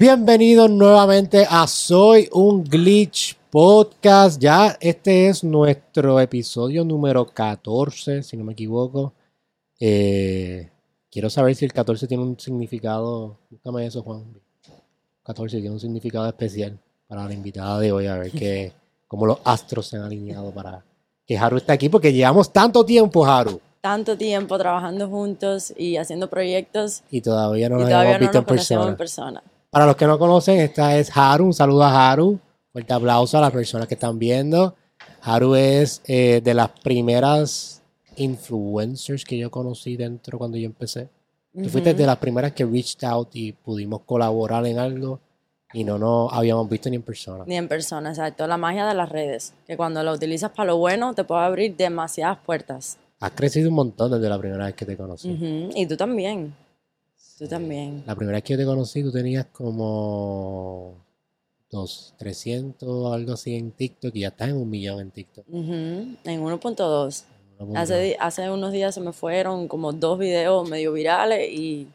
Bienvenidos nuevamente a Soy un Glitch Podcast. Ya este es nuestro episodio número 14, si no me equivoco. Eh, quiero saber si el 14 tiene un significado. Búscame eso, Juan. 14 tiene un significado especial para la invitada de hoy. A ver que, cómo los astros se han alineado para que Haru esté aquí, porque llevamos tanto tiempo, Haru. Tanto tiempo trabajando juntos y haciendo proyectos. Y todavía no y nos todavía hemos no visto nos en conocemos persona. en persona. Para los que no conocen, esta es Haru. Un saludo a Haru. Fuerte aplauso a las personas que están viendo. Haru es eh, de las primeras influencers que yo conocí dentro cuando yo empecé. Tú fuiste Ujú. de las primeras que reached out y pudimos colaborar en algo y no nos habíamos visto ni en persona. Ni en persona, exacto. La magia de las redes, que cuando la utilizas para lo bueno te puede abrir demasiadas puertas. Has crecido un montón desde la primera vez que te conocí. Ujú. Y tú también. Tú también. La primera vez que yo te conocí, tú tenías como dos, 300 algo así en TikTok y ya estás en un millón en TikTok. Ujú. En 1.2. Una Hace, hace unos días se me fueron como dos videos medio virales y,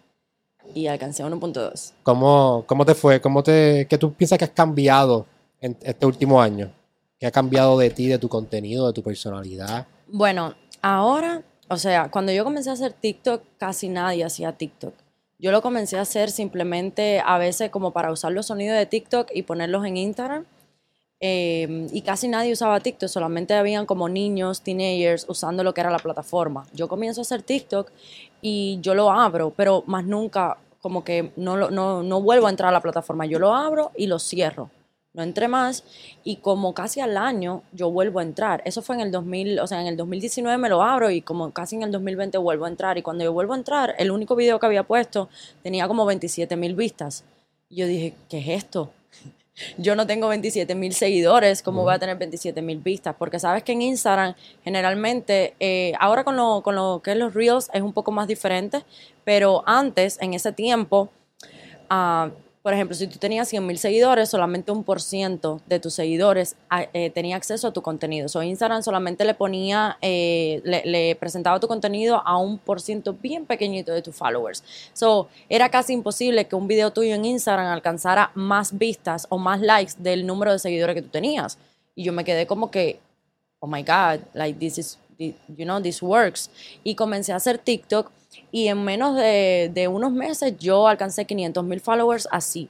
y alcancé 1.2. ¿Cómo, ¿Cómo te fue? ¿Cómo te, ¿Qué tú piensas que has cambiado en este último año? ¿Qué ha cambiado de ti, de tu contenido, de tu personalidad? Bueno, ahora, o sea, cuando yo comencé a hacer TikTok, casi nadie hacía TikTok. Yo lo comencé a hacer simplemente a veces como para usar los sonidos de TikTok y ponerlos en Instagram. Eh, y casi nadie usaba TikTok, solamente habían como niños, teenagers usando lo que era la plataforma. Yo comienzo a hacer TikTok y yo lo abro, pero más nunca como que no, no, no vuelvo a entrar a la plataforma. Yo lo abro y lo cierro. No entré más y como casi al año yo vuelvo a entrar. Eso fue en el 2000, o sea, en el 2019 me lo abro y como casi en el 2020 vuelvo a entrar. Y cuando yo vuelvo a entrar, el único video que había puesto tenía como 27 mil vistas. Y yo dije, ¿qué es esto? Yo no tengo 27 mil seguidores, ¿cómo voy a tener 27 mil vistas? Porque sabes que en Instagram generalmente, eh, ahora con lo, con lo que es los Reels es un poco más diferente, pero antes, en ese tiempo, ah, por ejemplo, si tú tenías 100 mil seguidores, solamente un por ciento de tus seguidores ah, eh, tenía acceso a tu contenido. So, Instagram solamente le ponía, eh, le, le presentaba tu contenido a un por ciento bien pequeñito de tus followers. So, era casi imposible que un video tuyo en Instagram alcanzara más vistas o más likes del número de seguidores que tú tenías. Y yo me quedé como que, oh my God, like this is, you know, this works. Y comencé a hacer TikTok y en menos de, unos meses yo alcancé 500 mil followers así.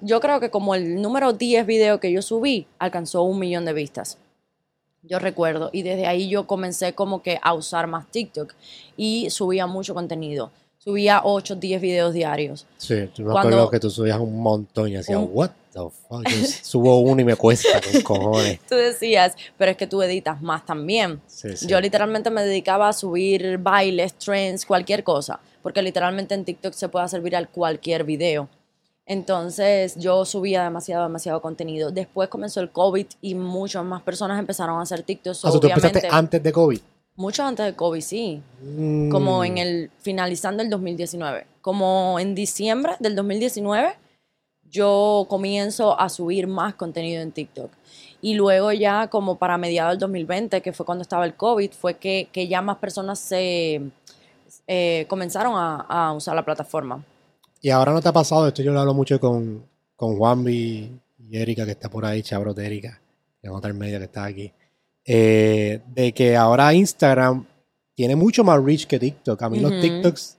Yo creo que como el número 10 video que yo subí alcanzó un millón de vistas. Yo recuerdo. Y desde ahí yo comencé como que a usar más TikTok y subía mucho contenido. Subía 8, 10 videos diarios. Sí, yo me Cuando- acuerdo que tú subías un montón y decías, Un- what the fuck? Yo subo uno y me cuesta con cojones. Tú decías, pero es que tú editas más también. Sí, sí. Yo literalmente me dedicaba a subir bailes, trends, cualquier cosa, porque literalmente en TikTok se puede hacer viral cualquier video. Entonces yo subía demasiado, demasiado contenido. Después comenzó el COVID y muchas más personas empezaron a hacer TikTok. Ah, o sea, tú empezaste antes de COVID. Mucho antes del COVID, sí. Mm. Como en el finalizando el 2019. Como en diciembre del 2019, yo comienzo a subir más contenido en TikTok. Y luego ya como para mediados del 2020, que fue cuando estaba el COVID, fue que, que ya más personas se eh, comenzaron a, a usar la plataforma. Y ahora no te ha pasado, esto yo lo hablo mucho con, con Juanvi y Erika, que está por ahí, chabro de Erika, que es otra media que está aquí, eh, de que ahora Instagram tiene mucho más reach que TikTok. A mí los. TikToks,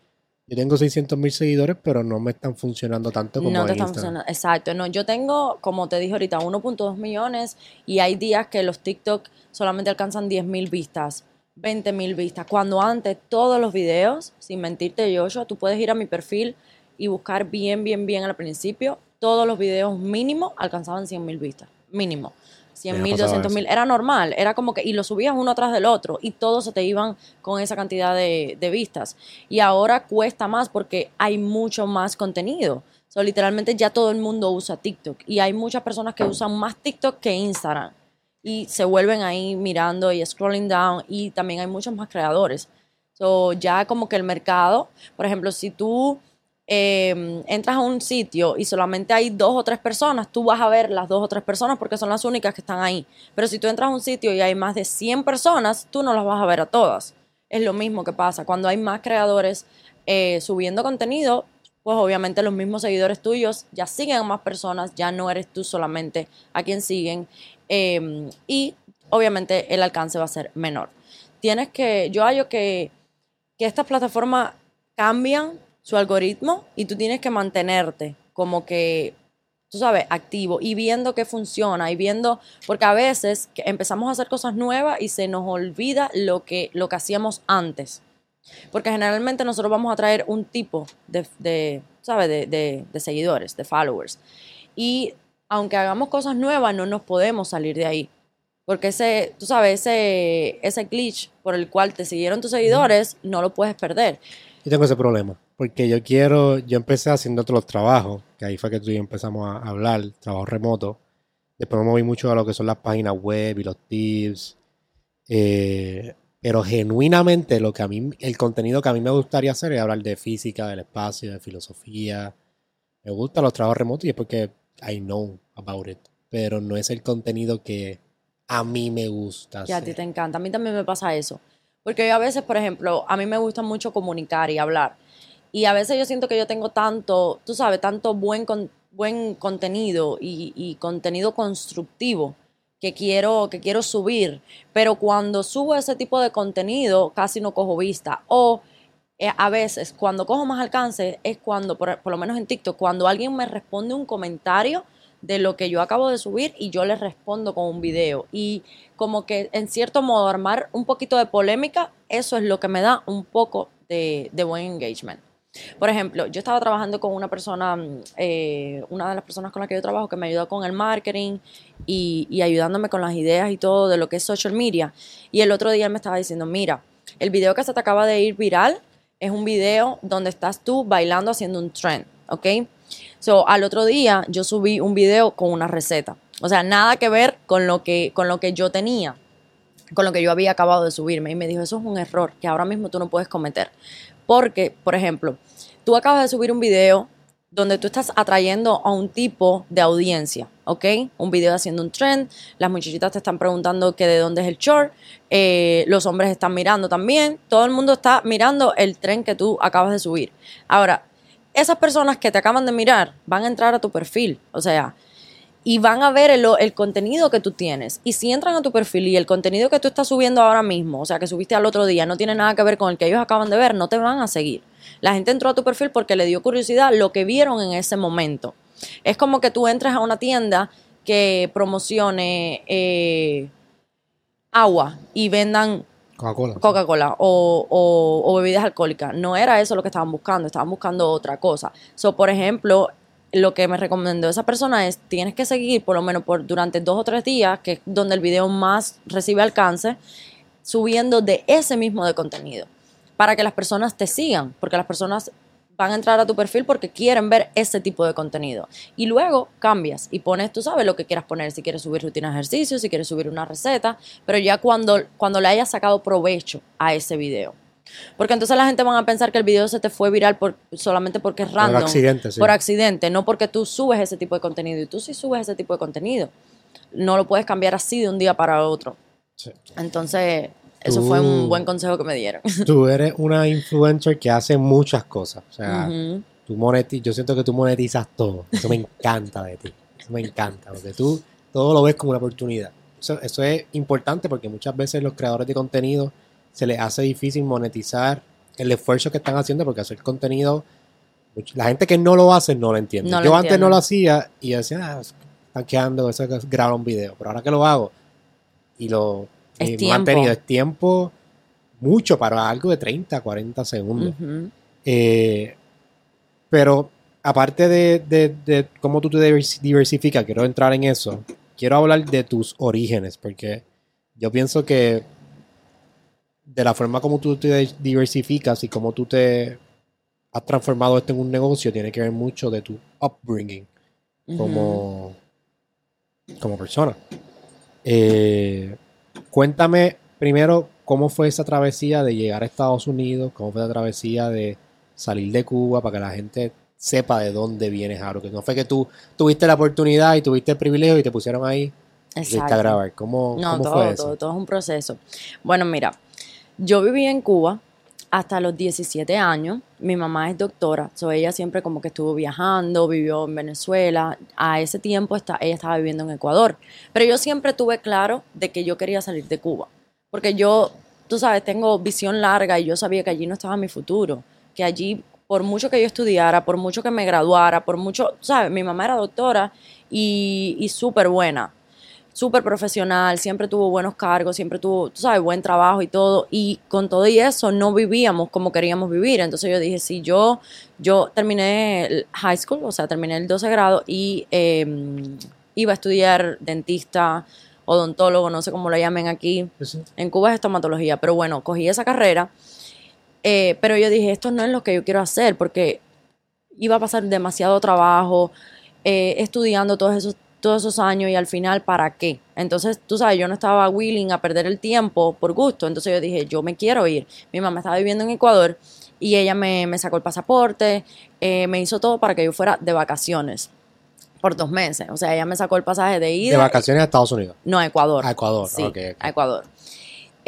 yo tengo 600 mil seguidores, pero no me están funcionando tanto como No te en están Instagram. funcionando. Exacto. No, yo tengo, como te dije ahorita, 1.2 millones y hay días que los TikTok solamente alcanzan 10 mil vistas, 20 mil vistas. Cuando antes todos los videos, sin mentirte, Joshua, tú puedes ir a mi perfil y buscar bien, bien, bien al principio. Todos los videos mínimo alcanzaban 100 mil vistas. Mínimo. 100 Me ha mil, pasado 200 mil. Era normal. Era como que, y lo subías uno atrás del otro y todos se te iban con esa cantidad de, de vistas. Y ahora cuesta más porque hay mucho más contenido. So, literalmente ya todo el mundo usa TikTok y hay muchas personas que usan más TikTok que Instagram y se vuelven ahí mirando y scrolling down y también hay muchos más creadores. So, ya como que el mercado, por ejemplo, si tú eh, entras a un sitio y solamente hay dos o tres personas, tú vas a ver las dos o tres personas porque son las únicas que están ahí. Pero si tú entras a un sitio y hay más de 100 personas, tú no las vas a ver a todas. Es lo mismo que pasa. Cuando hay más creadores eh, subiendo contenido, pues obviamente los mismos seguidores tuyos ya siguen a más personas, ya no eres tú solamente a quien siguen eh, y obviamente el alcance va a ser menor. Tienes que, yo hallo que, que estas plataformas cambian su algoritmo y tú tienes que mantenerte como que, tú sabes, activo y viendo qué funciona y viendo, porque a veces empezamos a hacer cosas nuevas y se nos olvida lo que, lo que hacíamos antes. Porque generalmente nosotros vamos a traer un tipo de, de ¿sabes? De, de, seguidores, de followers. Y aunque hagamos cosas nuevas, no nos podemos salir de ahí. Porque ese, tú sabes, ese, ese glitch por el cual te siguieron tus seguidores, no lo puedes perder. Yo tengo ese problema. Porque yo quiero, yo empecé haciendo otros trabajos, que ahí fue que tú y yo empezamos a hablar, trabajo remoto. Después me moví mucho a lo que son las páginas web y los tips. Eh, pero genuinamente lo que a mí, el contenido que a mí me gustaría hacer es hablar de física, del espacio, de filosofía. Me gustan los trabajos remotos y es porque I know about it. Pero no es el contenido que a mí me gusta. Que a ti te encanta. A mí también me pasa eso. Porque yo a veces, por ejemplo, a mí me gusta mucho comunicar y hablar. Y a veces yo siento que yo tengo tanto, tú sabes, tanto buen, buen contenido y, contenido constructivo que quiero, que quiero subir. Pero cuando subo ese tipo de contenido, casi no cojo vista. O eh, a veces, cuando cojo más alcance, es cuando, por, por lo menos en TikTok, cuando alguien me responde un comentario de lo que yo acabo de subir y yo le respondo con un video. Y como que en cierto modo armar un poquito de polémica, eso es lo que me da un poco de, de buen engagement. Por ejemplo, yo estaba trabajando con una persona, eh, una de las personas con las que yo trabajo, que me ayudó con el marketing y, y, ayudándome con las ideas y todo de lo que es social media. Y el otro día me estaba diciendo, mira, el video que se te acaba de ir viral es un video donde estás tú bailando haciendo un trend, ¿ok? So, al otro día yo subí un video con una receta. O sea, nada que ver con lo que, con lo que yo tenía, con lo que yo había acabado de subirme. Y me dijo, eso es un error que ahora mismo tú no puedes cometer. Porque, por ejemplo, tú acabas de subir un video donde tú estás atrayendo a un tipo de audiencia, ¿ok? Un video haciendo un trend, las muchachitas te están preguntando que de dónde es el short, eh, los hombres están mirando también, todo el mundo está mirando el trend que tú acabas de subir. Ahora, esas personas que te acaban de mirar van a entrar a tu perfil, o sea, y van a ver el, el, contenido que tú tienes. Y si entran a tu perfil y el contenido que tú estás subiendo ahora mismo, o sea, que subiste al otro día, no tiene nada que ver con el que ellos acaban de ver, no te van a seguir. La gente entró a tu perfil porque le dio curiosidad lo que vieron en ese momento. Es como que tú entres a una tienda que promocione eh, agua y vendan Coca-Cola. Coca-Cola o, o, o, bebidas alcohólicas. No era eso lo que estaban buscando, estaban buscando otra cosa. So, por ejemplo, lo que me recomendó esa persona es tienes que seguir por lo menos por durante dos o tres días, que es donde el video más recibe alcance, subiendo de ese mismo de contenido, para que las personas te sigan, porque las personas van a entrar a tu perfil porque quieren ver ese tipo de contenido. Y luego cambias y pones, tú sabes lo que quieras poner, si quieres subir rutina de ejercicio, si quieres subir una receta, pero ya cuando, cuando le hayas sacado provecho a ese video. Porque entonces la gente van a pensar que el video se te fue viral por, solamente porque es random. Por accidente, sí. Por accidente, no porque tú subes ese tipo de contenido. Y tú sí subes ese tipo de contenido. No lo puedes cambiar así de un día para otro. Sí. Entonces, eso fue un buen consejo que me dieron. Tú eres una influencer que hace muchas cosas. O sea, uh -huh. tú monetiz yo siento que tú monetizas todo. Eso me encanta de ti. Eso me encanta. Porque tú todo lo ves como una oportunidad. Eso, eso es importante porque muchas veces los creadores de contenido se les hace difícil monetizar el esfuerzo que están haciendo porque hacer contenido, la gente que no lo hace no lo entiende. No lo Yo antes no lo hacía y decía, ah, están quedando, eso es grabar un video, pero ahora que lo hago y lo Es y mantenido, es tiempo mucho para algo de 30, 40 segundos. Eh, pero aparte de, de- de cómo tú te divers- diversificas, quiero entrar en eso. Quiero hablar de tus orígenes, porque yo pienso que de la forma como tú te diversificas y cómo tú te has transformado esto en un negocio, tiene que ver mucho de tu upbringing como, como persona. Eh, cuéntame primero cómo fue esa travesía de llegar a Estados Unidos, cómo fue la travesía de salir de Cuba para que la gente sepa de dónde vienes, Aro. Que no fue que tú tuviste la oportunidad y tuviste el privilegio y te pusieron ahí y fuiste a Exacto. grabar. ¿Cómo, No, cómo todo, fue eso? todo, todo es un proceso. Bueno, mira, yo viví en Cuba hasta los 17 años. Mi mamá es doctora, so ella siempre como que estuvo viajando, vivió en Venezuela. A ese tiempo está, ella estaba viviendo en Ecuador. Pero yo siempre tuve claro de que yo quería salir de Cuba. Porque yo, tú sabes, tengo visión larga y yo sabía que allí no estaba mi futuro. Que allí, por mucho que yo estudiara, por mucho que me graduara, por mucho, sabes, mi mamá era doctora y, y súper buena súper profesional, siempre tuvo buenos cargos, siempre tuvo, tú sabes, buen trabajo y todo. Y con todo y eso no vivíamos como queríamos vivir. Entonces yo dije, si yo, yo terminé el high school, o sea, terminé el 12 grado y em, iba a estudiar dentista, odontólogo, no sé cómo lo llamen aquí. En Cuba es estomatología, pero bueno, cogí esa carrera. Eh, pero yo dije, esto no es lo que yo quiero hacer porque iba a pasar demasiado trabajo eh, estudiando todos esos todos esos años y al final, ¿para qué? Entonces, tú sabes, yo no estaba willing a perder el tiempo por gusto, entonces yo dije, yo me quiero ir. Mi mamá estaba viviendo en Ecuador y ella me, sacó el pasaporte, eh, me hizo todo para que yo fuera de vacaciones por dos meses. O sea, ella me sacó el pasaje de ida. ¿De vacaciones a Estados Unidos? No, a Ecuador. A Ecuador, sí, a Ecuador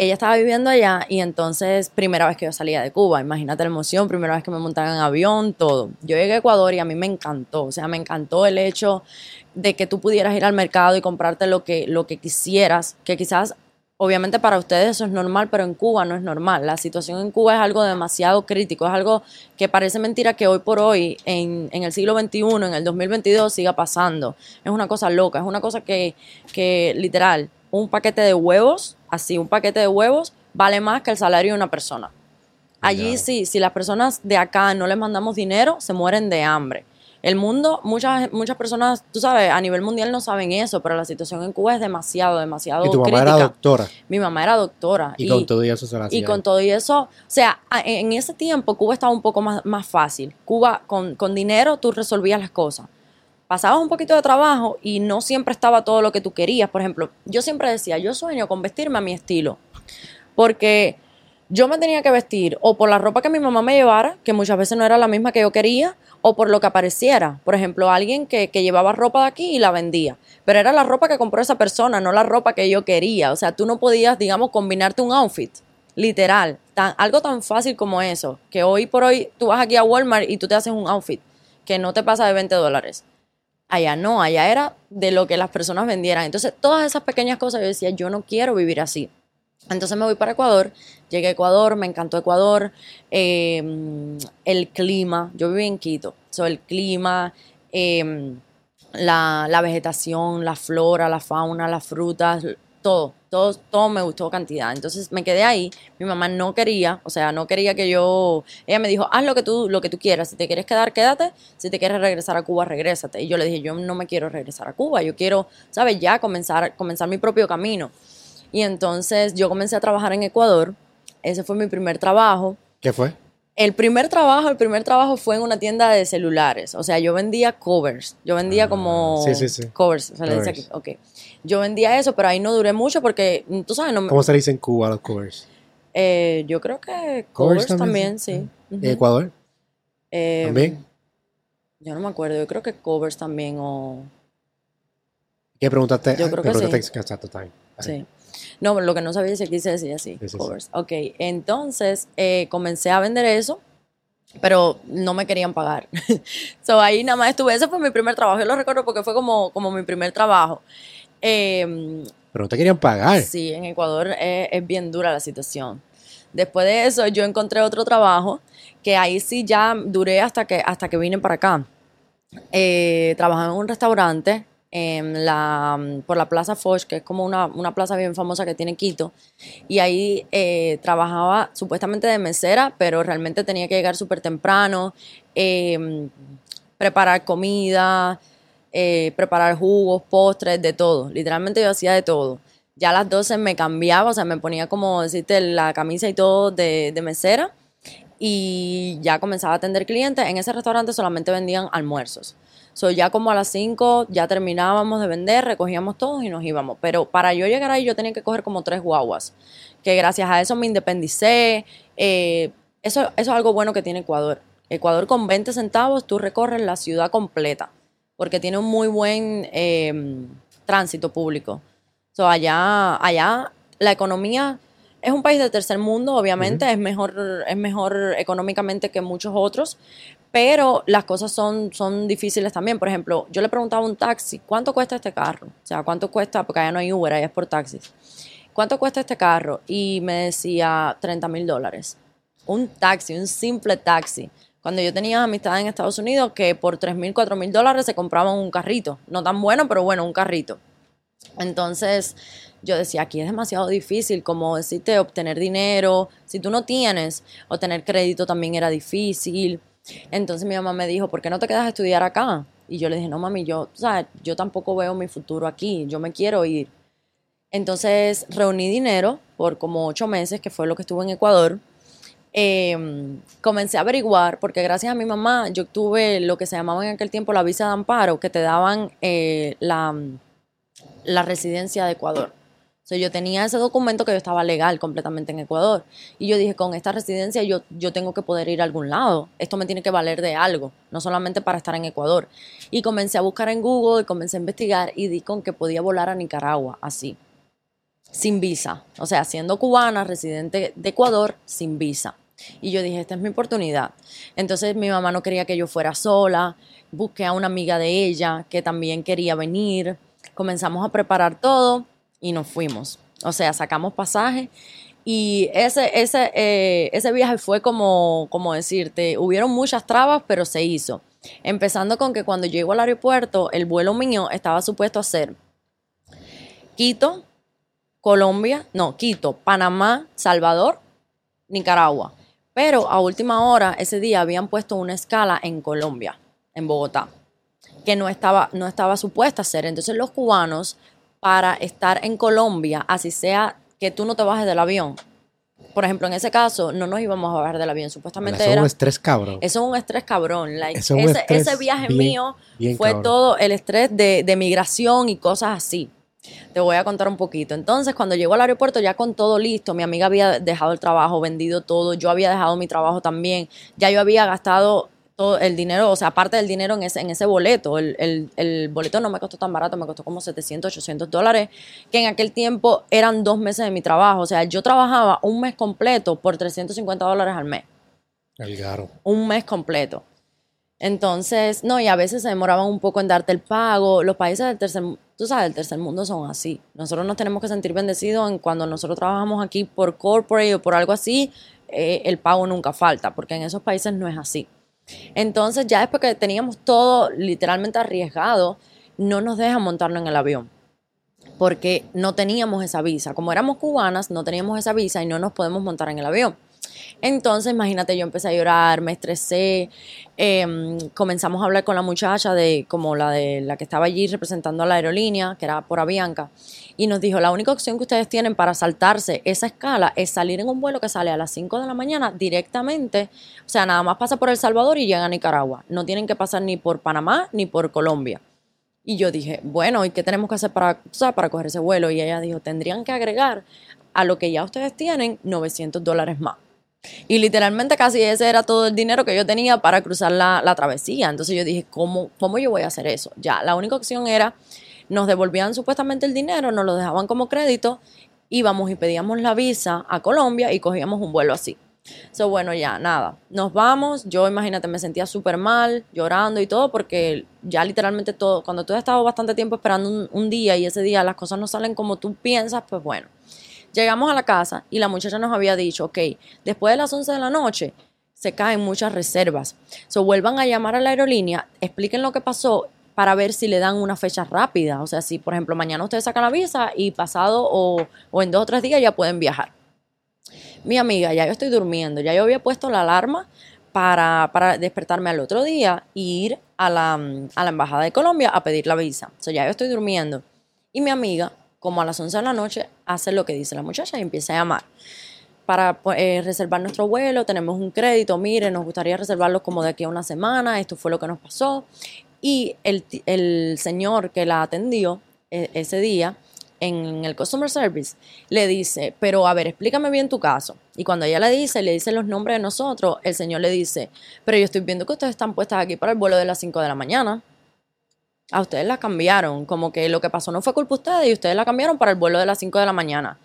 ella estaba viviendo allá y entonces primera vez que yo salía de Cuba, imagínate la emoción, primera vez que me montaba en avión, todo. Yo llegué a Ecuador y a mí me encantó, o sea, me encantó el hecho de que tú pudieras ir al mercado y comprarte lo que, lo que quisieras, que quizás obviamente para ustedes eso es normal, pero en Cuba no es normal. La situación en Cuba es algo demasiado crítico, es algo que parece mentira que hoy por hoy, en, en, el siglo XXI, en el 2022, siga pasando. Es una cosa loca, es una cosa que, que literal, un paquete de huevos así, un paquete de huevos vale más que el salario de una persona. Allí sí, si las personas de acá no les mandamos dinero, se mueren de hambre. El mundo, muchas, muchas personas, tú sabes, a nivel mundial no saben eso, pero la situación en Cuba es demasiado, demasiado ¿Y tu mamá era doctora? Mi mamá era doctora. Y, con todo eso se la Y con todo eso, o sea, en ese tiempo Cuba estaba un poco más, más fácil. Cuba, con, con dinero, tú resolvías las cosas pasabas un poquito de trabajo y no siempre estaba todo lo que tú querías. Por ejemplo, yo siempre decía, yo sueño con vestirme a mi estilo, porque yo me tenía que vestir o por la ropa que mi mamá me llevara, que muchas veces no era la misma que yo quería, o por lo que apareciera. Por ejemplo, alguien que, llevaba ropa de aquí y la vendía, pero era la ropa que compró esa persona, no la ropa que yo quería. O sea, tú no podías, digamos, combinarte un outfit. Literal, tan, algo tan fácil como eso, que hoy por hoy tú vas aquí a Walmart y tú te haces un outfit que no te pasa de 20 dólares. Allá no, allá era de lo que las personas vendieran. Entonces, todas esas pequeñas cosas yo decía, yo no quiero vivir así. Entonces me voy para Ecuador, llegué a Ecuador, me encantó Ecuador, em, el clima, yo viví en Quito, so, el clima, em, la, la, vegetación, la flora, la fauna, las frutas, todo, todo, todo me gustó cantidad. Entonces me quedé ahí. Mi mamá no quería, o sea, no quería que yo. Ella me dijo, haz lo que tú, lo que tú quieras. Si te quieres quedar, quédate. Si te quieres regresar a Cuba, regrésate. Y yo le dije, yo no me quiero regresar a Cuba. Yo quiero, ¿sabes? Ya comenzar, comenzar mi propio camino. Y entonces yo comencé a trabajar en Ecuador. Ese fue mi primer trabajo. ¿Qué fue? El primer trabajo, el primer trabajo fue en una tienda de celulares. O sea, yo vendía covers. Yo vendía ah, como sí, sí, sí. covers. O sea, le dice aquí. Ok. Yo vendía eso, pero ahí no duré mucho porque, tú sabes, no ¿Cómo se dice en Cuba los covers? Eh, yo creo que covers, también, sí. ¿En Ecuador? Eh, ¿También? Yo no me acuerdo. Yo creo que covers también o... ¿Qué preguntaste? Yo creo que sí. Sí. No, lo que no sabía es que quise decir así, covers. Ok, entonces eh, comencé a vender eso, pero no me querían pagar. so ahí nada más estuve, ese fue mi primer trabajo, yo lo recuerdo porque fue como, como mi primer trabajo. Em, pero no te querían pagar. Sí, en Ecuador es, bien dura la situación. Después de eso yo encontré otro trabajo que ahí sí ya duré hasta que, hasta que vine para acá. Eh, trabajaba en un restaurante en la, por la Plaza Foch, que es como una, una, plaza bien famosa que tiene Quito. Y ahí eh, trabajaba supuestamente de mesera, pero realmente tenía que llegar súper temprano, em, preparar comida, eh, preparar jugos, postres, de todo. Literalmente yo hacía de todo. Ya a las 12 me cambiaba, o sea, me ponía como decirte la camisa y todo de, de mesera y ya comenzaba a atender clientes. En ese restaurante solamente vendían almuerzos. So, ya como a las 5 ya terminábamos de vender, recogíamos todos y nos íbamos. Pero para yo llegar ahí yo tenía que coger como tres guaguas, que gracias a eso me independicé. Eh, eso, eso es algo bueno que tiene Ecuador. Ecuador con 20 centavos tú recorres la ciudad completa, porque tiene un muy buen em, tránsito público. So, allá, allá la economía es un país de tercer mundo, obviamente, es, mejor, es mejor económicamente que muchos otros, pero las cosas son, son difíciles también. Por ejemplo, yo le preguntaba a un taxi, ¿cuánto cuesta este carro? O sea, ¿cuánto cuesta? Porque allá no hay Uber, allá es por taxis. ¿Cuánto cuesta este carro? Y me decía 30 mil dólares. Un taxi, un simple taxi. Cuando yo tenía amistad en Estados Unidos que por 3 mil, 4 mil dólares se compraban un carrito. No tan bueno, pero bueno, un carrito. Entonces yo decía, aquí es demasiado difícil, como decirte, obtener dinero. Si tú no tienes, obtener crédito también era difícil. Entonces mi mamá me dijo, ¿por qué no te quedas a estudiar acá? Y yo le dije, no mami, yo, o yo tampoco veo mi futuro aquí, yo me quiero ir. Entonces reuní dinero por como ocho meses, que fue lo que estuve en Ecuador. Em, comencé a averiguar, porque gracias a mi mamá yo tuve lo que se llamaba en aquel tiempo la visa de amparo, que te daban eh, la, la residencia de Ecuador. Sea, yo tenía ese documento que yo estaba legal completamente en Ecuador. Y yo dije, con esta residencia yo, yo tengo que poder ir a algún lado. Esto me tiene que valer de algo, no solamente para estar en Ecuador. Y comencé a buscar en Google y comencé a investigar y di con que podía volar a Nicaragua así, sin visa. O sea, siendo cubana, residente de Ecuador, sin visa. Y yo dije, esta es mi oportunidad. Entonces mi mamá no quería que yo fuera sola. Busqué a una amiga de ella que también quería venir. Comenzamos a preparar todo y nos fuimos. O sea, sacamos pasaje y ese, ese, eh, ese viaje fue como, como decirte, hubieron muchas trabas, pero se hizo. Empezando con que cuando llego al aeropuerto, el vuelo mío estaba supuesto a ser Quito, Colombia, no, Quito, Panamá, Salvador, Nicaragua. Pero a última hora, ese día habían puesto una escala en Colombia, en Bogotá, que no estaba, no estaba supuesta a ser. Entonces los cubanos para estar en Colombia, así sea que tú no te bajes del avión. Por ejemplo, en ese caso, no nos íbamos a bajar del avión. Supuestamente eso era. es un estrés cabrón. Eso es un estrés cabrón. ese, viaje mío fue todo el estrés de, de migración y cosas así. Te voy a contar un poquito. Entonces, cuando llegó al aeropuerto, ya con todo listo, mi amiga había dejado el trabajo, vendido todo, yo había dejado mi trabajo también, ya yo había gastado el dinero, o sea, aparte del dinero en ese, en ese boleto. El, boleto no me costó tan barato, me costó como 700, 800 dólares, que en aquel tiempo eran dos meses de mi trabajo. O sea, yo trabajaba un mes completo por 350 dólares al mes. El garo. Un mes completo. Entonces, no, y a veces se demoraban un poco en darte el pago. Los países del tercer, tú sabes, del tercer mundo son así. Nosotros nos tenemos que sentir bendecidos en cuando nosotros trabajamos aquí por corporate o por algo así, eh, el pago nunca falta, porque en esos países no es así. Entonces ya después que teníamos todo literalmente arriesgado, no nos dejan montarnos en el avión porque no teníamos esa visa. Como éramos cubanas, no teníamos esa visa y no nos podemos montar en el avión. Entonces, imagínate, yo empecé a llorar, me estresé, em, comenzamos a hablar con la muchacha de como la de la que estaba allí representando a la aerolínea, que era por Avianca, y nos dijo, la única opción que ustedes tienen para saltarse esa escala es salir en un vuelo que sale a las 5 de la mañana directamente, o sea, nada más pasa por El Salvador y llega a Nicaragua. No tienen que pasar ni por Panamá ni por Colombia. Y yo dije, bueno, ¿y qué tenemos que hacer para, para coger ese vuelo? Y ella dijo, tendrían que agregar a lo que ya ustedes tienen 900 dólares más. Y literalmente casi ese era todo el dinero que yo tenía para cruzar la, la travesía. Entonces yo dije, ¿cómo, ¿cómo yo voy a hacer eso? Ya, la única opción era nos devolvían supuestamente el dinero, nos lo dejaban como crédito, íbamos y pedíamos la visa a Colombia y cogíamos un vuelo así. So, bueno, ya, nada. Nos vamos. Yo, imagínate, me sentía súper mal, llorando y todo, porque ya literalmente todo, cuando tú has estado bastante tiempo esperando un, día y ese día las cosas no salen como tú piensas, pues bueno. Llegamos a la casa y la muchacha nos había dicho, ok, después de las 11 de la noche se caen muchas reservas. So, vuelvan a llamar a la aerolínea, expliquen lo que pasó para ver si le dan una fecha rápida. O sea, si por ejemplo mañana ustedes sacan la visa y pasado o, en dos o tres días ya pueden viajar. Mi amiga, ya yo estoy durmiendo, ya yo había puesto la alarma para, despertarme al otro día e ir a la, a la, Embajada de Colombia a pedir la visa. O sea, ya yo estoy durmiendo. Y mi amiga, como a las 11 de la noche, hace lo que dice la muchacha y empieza a llamar para eh, reservar nuestro vuelo, tenemos un crédito, mire, nos gustaría reservarlo como de aquí a una semana, esto fue lo que nos pasó. Y el, señor que la atendió e, ese día en el customer service le dice, pero a ver, explícame bien tu caso. Y cuando ella le dice, le dice los nombres de nosotros, el señor le dice, pero yo estoy viendo que ustedes están puestas aquí para el vuelo de las 5 de la mañana. A ustedes la cambiaron, como que lo que pasó no fue culpa de ustedes y ustedes la cambiaron para el vuelo de las 5 de la mañana.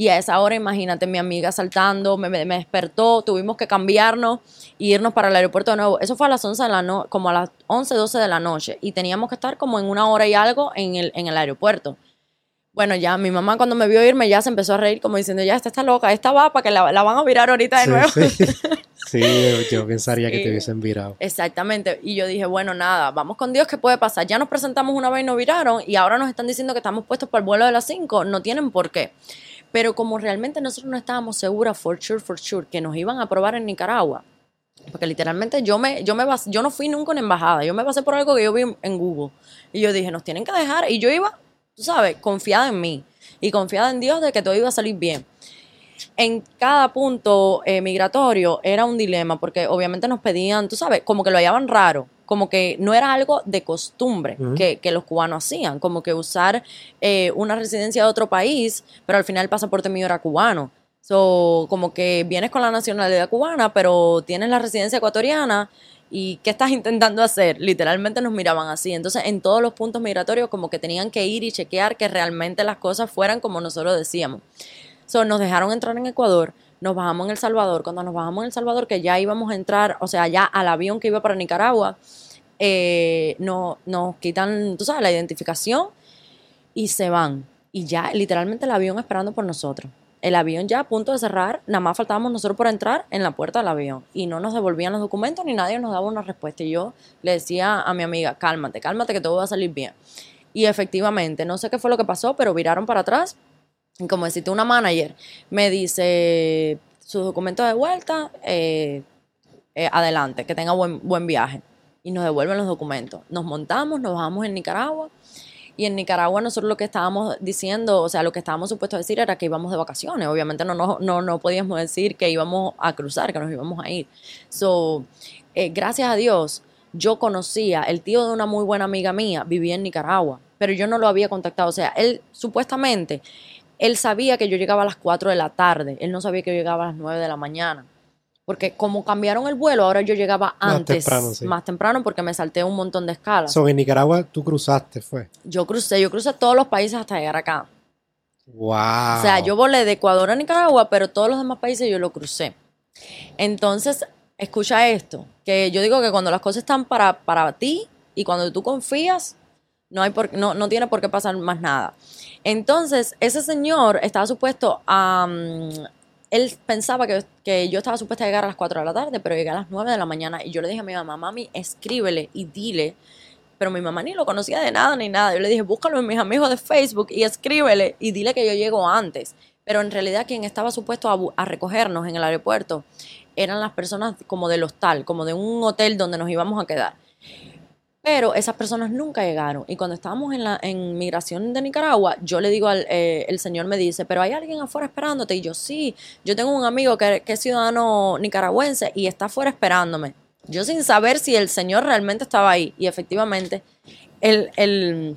Y a esa hora, imagínate, mi amiga saltando, me, despertó, tuvimos que cambiarnos y irnos para el aeropuerto de nuevo. Eso fue a las 11 de la no como a las 11, 12 de la noche. Y teníamos que estar como en una hora y algo en el, en el aeropuerto. Bueno, ya mi mamá cuando me vio irme ya se empezó a reír como diciendo, ya, esta está loca, esta va para que la, la van a virar ahorita de Sí, nuevo. sí. Sí, yo pensaría que te hubiesen virado. Exactamente. Y yo dije, bueno, nada, vamos con Dios, ¿qué puede pasar? Ya nos presentamos una vez y nos viraron y ahora nos están diciendo que estamos puestos para el vuelo de las 5. No tienen por qué. Pero como realmente nosotros no estábamos seguras, for sure, for sure, que nos iban a aprobar en Nicaragua, porque literalmente yo me, yo me yo no fui nunca a una embajada, yo me pasé por algo que yo vi en- en Google. Y yo dije, nos tienen que dejar. Y yo iba, tú sabes, confiada en mí y confiada en Dios de que todo iba a salir bien en cada punto eh, migratorio era un dilema, porque obviamente nos pedían, tú sabes, como que lo hallaban raro, como que no era algo de costumbre que, que los cubanos hacían, como que usar eh, una residencia de otro país, pero al final el pasaporte mío era cubano. So, como que vienes con la nacionalidad cubana, pero tienes la residencia ecuatoriana. ¿Y qué estás intentando hacer? Literalmente nos miraban así. Entonces, en todos los puntos migratorios, como que tenían que ir y chequear que realmente las cosas fueran como nosotros decíamos. So, nos dejaron entrar en Ecuador, nos bajamos en El Salvador. Cuando nos bajamos en El Salvador, que ya íbamos a entrar, o sea, ya al avión que iba para Nicaragua, eh, no, nos quitan, tú sabes, la identificación y se van. Y ya, literalmente, el avión esperando por nosotros. El avión ya a punto de cerrar, nada más faltábamos nosotros por entrar en la puerta del avión. Y no nos devolvían los documentos ni nadie nos daba una respuesta. Y yo le decía a mi amiga, cálmate, cálmate, que todo va a salir bien. Y efectivamente, no sé qué fue lo que pasó, pero viraron para atrás como decirte, una manager me dice sus documentos de vuelta, eh, eh, adelante, que tenga buen, buen viaje. Y nos devuelven los documentos. Nos montamos, nos bajamos en Nicaragua. Y en Nicaragua nosotros lo que estábamos diciendo, o sea, lo que estábamos supuestos a decir era que íbamos de vacaciones. Obviamente no, no, no, no podíamos decir que íbamos a cruzar, que nos íbamos a ir. So, eh, gracias a Dios, yo conocía, el tío de una muy buena amiga mía vivía en Nicaragua, pero yo no lo había contactado. O sea, él supuestamente, él sabía que yo llegaba a las 4 de la tarde, él no sabía que yo llegaba a las 9 de la mañana. Porque como cambiaron el vuelo, ahora yo llegaba Más antes, temprano, sí. más temprano, porque me salté un montón de escalas. So, en Nicaragua tú cruzaste, fue. yo crucé, yo crucé todos los países hasta llegar acá. Wow. O sea, yo volé de Ecuador a Nicaragua, pero todos los demás países yo lo crucé. Entonces, escucha esto, que yo digo que cuando las cosas están para, para ti y cuando tú confías, no, hay por, no, no tiene por qué pasar más nada. Entonces, ese señor estaba supuesto a... mm, él pensaba que, que yo estaba supuesta a llegar a las 4 de la tarde, pero llegué a las 9 de la mañana y yo le dije a mi mamá, mami, escríbele y dile pero mi mamá ni lo conocía de nada ni nada. Yo le dije, búscalo en mis amigos de Facebook y escríbele y dile que yo llego antes. Pero en realidad quien estaba supuesto a, recogernos en el aeropuerto eran las personas como del hostal, como de un hotel donde nos íbamos a quedar. Pero esas personas nunca llegaron. Y cuando estábamos en la en migración de Nicaragua, yo le digo al eh, el señor me dice, pero hay alguien afuera esperándote. Y yo, sí, yo tengo un amigo que, que es ciudadano nicaragüense y está afuera esperándome. Yo sin saber si el señor realmente estaba ahí. Y efectivamente, el, el,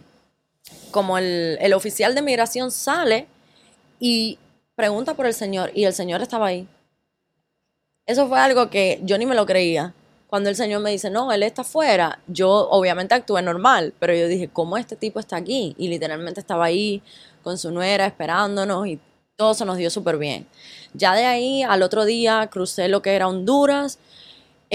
como el, el oficial de migración sale y pregunta por el señor. Y el señor estaba ahí. Eso fue algo que yo ni me lo creía. Cuando el señor me dice, no, él está afuera, yo obviamente actué normal, pero yo dije, ¿cómo este tipo está aquí? Y literalmente estaba ahí con su nuera esperándonos y todo se nos dio súper bien. Ya de ahí al otro día crucé lo que era Honduras.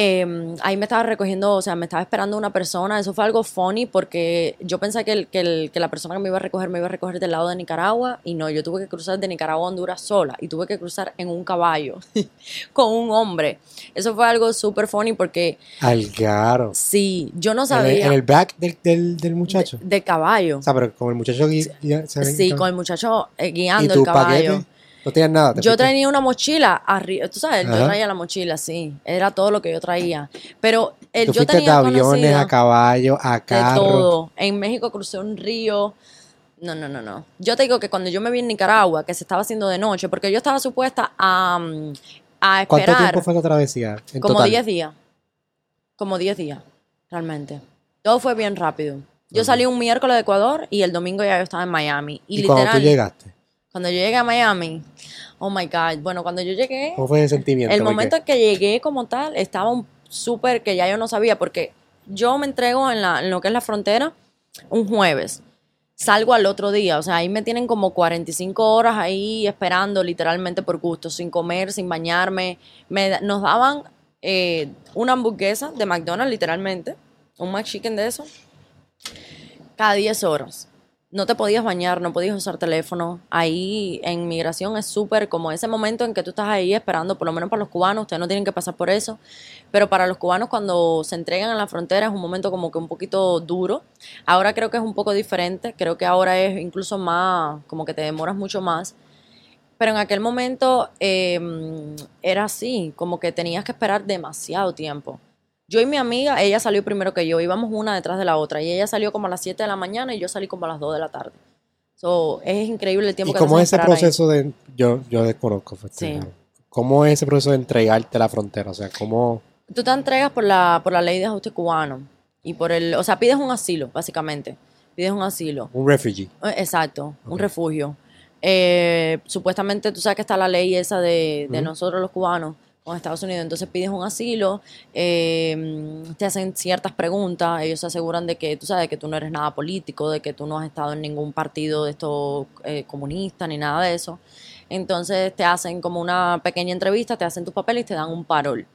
Eh, ahí me estaba recogiendo, o sea, me estaba esperando una persona. Eso fue algo funny porque yo pensé que, el- que, el- que la persona que me iba a recoger me iba a recoger del lado de Nicaragua y no, yo tuve que cruzar de Nicaragua a Honduras sola y tuve que cruzar en un caballo con un hombre. Eso fue algo súper funny porque Algaro. sí, yo no En el, sabía en el back del, del, del muchacho. de caballo. O sea, pero como el muchacho gui- gui- se ven- Sí, con el muchacho eh, ¿Y guiando el caballo. paquete? No tenías nada. te Yo fuiste. tenía una mochila arriba, tú sabes, yo traía la mochila, sí, era todo lo que yo traía. Pero el, Tú yo fuiste de tenía aviones a caballo, a de carro. todo. En México crucé un río. No, no, no, no. Yo te digo que cuando yo me vi en Nicaragua, que se estaba haciendo de noche, porque yo estaba supuesta a, mm, a ¿Cuánto esperar tiempo fue la travesía? En como total? 10 días. Como 10 días, realmente. Todo fue bien rápido. Yo salí un miércoles de Ecuador y el domingo ya yo estaba en Miami. Y, ¿Y cuando literal, tú llegaste? cuando yo llegué a Miami, oh my God, bueno, cuando yo llegué, ¿Cómo fue ese sentimiento? el momento en que llegué como tal, estaba un súper que ya yo no sabía, porque yo me entrego en, la, en lo que es la frontera un jueves. salgo al otro día. O sea, ahí me tienen como 45 horas ahí esperando literalmente por gusto, sin comer, sin bañarme. Me, nos daban eh, una hamburguesa de McDonald's, literalmente, un McChicken de eso, cada 10 horas no te podías bañar, no podías usar teléfono. Ahí en migración es súper como ese momento en que tú estás ahí esperando, por lo menos para los cubanos, ustedes no tienen que pasar por eso, pero para los cubanos cuando se entregan en la frontera es un momento como que un poquito duro. Ahora creo que es un poco diferente, creo que ahora es incluso más, como que te demoras mucho más. Pero en aquel momento em, era así, como que tenías que esperar demasiado tiempo. Yo y mi amiga, ella salió primero que yo, íbamos una detrás de la otra. Y ella salió como a las 7 de la mañana y yo salí como a las 2 de la tarde. So, es increíble el tiempo ¿Y que cómo es ese ahí. proceso de... Yo, yo desconozco. pues, Sí. ¿Cómo es ese proceso de entregarte la frontera? O sea, ¿cómo...? Tú te entregas por la, por la ley de ajuste cubano. Y por el. O sea, pides un asilo, básicamente. Pides un asilo. Un refugee. Eh, Exacto, un refugio. Eh, supuestamente tú sabes que está la ley esa de, de nosotros los cubanos con Estados Unidos, entonces pides un asilo, eh, te hacen ciertas preguntas, ellos se aseguran de que tú sabes que tú no eres nada político, de que tú no has estado en ningún partido de estos eh, comunistas ni nada de eso. Entonces te hacen como una pequeña entrevista, te hacen tus papeles y te dan un parol.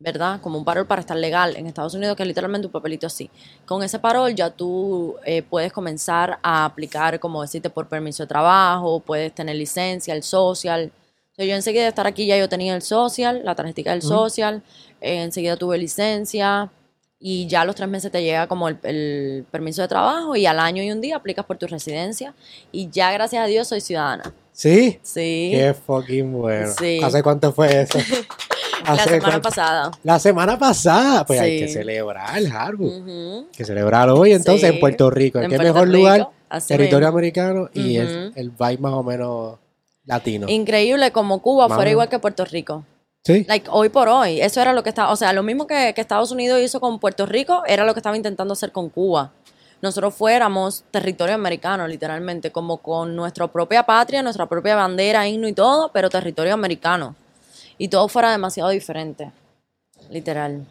¿verdad? Como un parol para estar legal en Estados Unidos, que es literalmente un papelito así. Con ese parol ya tú eh, puedes comenzar a aplicar, como decirte, por permiso de trabajo, puedes tener licencia, el social. O sea, yo enseguida de estar aquí ya yo tenía el social, la tarjetita del social, eh, enseguida tuve licencia y ya a los tres meses te llega como el, el permiso de trabajo y al año y un día aplicas por tu residencia y ya gracias a Dios soy ciudadana. ¿Sí? Sí. Qué fucking bueno. Sí. ¿Hace cuánto fue eso? La ¿Hace semana cuánto? pasada. La semana pasada. Pues hay que celebrar, Harwood. Ujú. que celebrar hoy entonces Sí, en Puerto Rico. ¿En en qué Puerto mejor Rico, lugar? así Territorio americano y Ujú. el, el vibe más o menos latino. Increíble como Cuba Mano. fuera igual que Puerto Rico. sí. Like, hoy por hoy, eso era lo que estaba, o sea, lo mismo que, que Estados Unidos hizo con Puerto Rico, era lo que estaba intentando hacer con Cuba. Nosotros fuéramos territorio americano, literalmente, como con nuestra propia patria, nuestra propia bandera, himno y todo, pero territorio americano. Y todo fuera demasiado diferente, literal.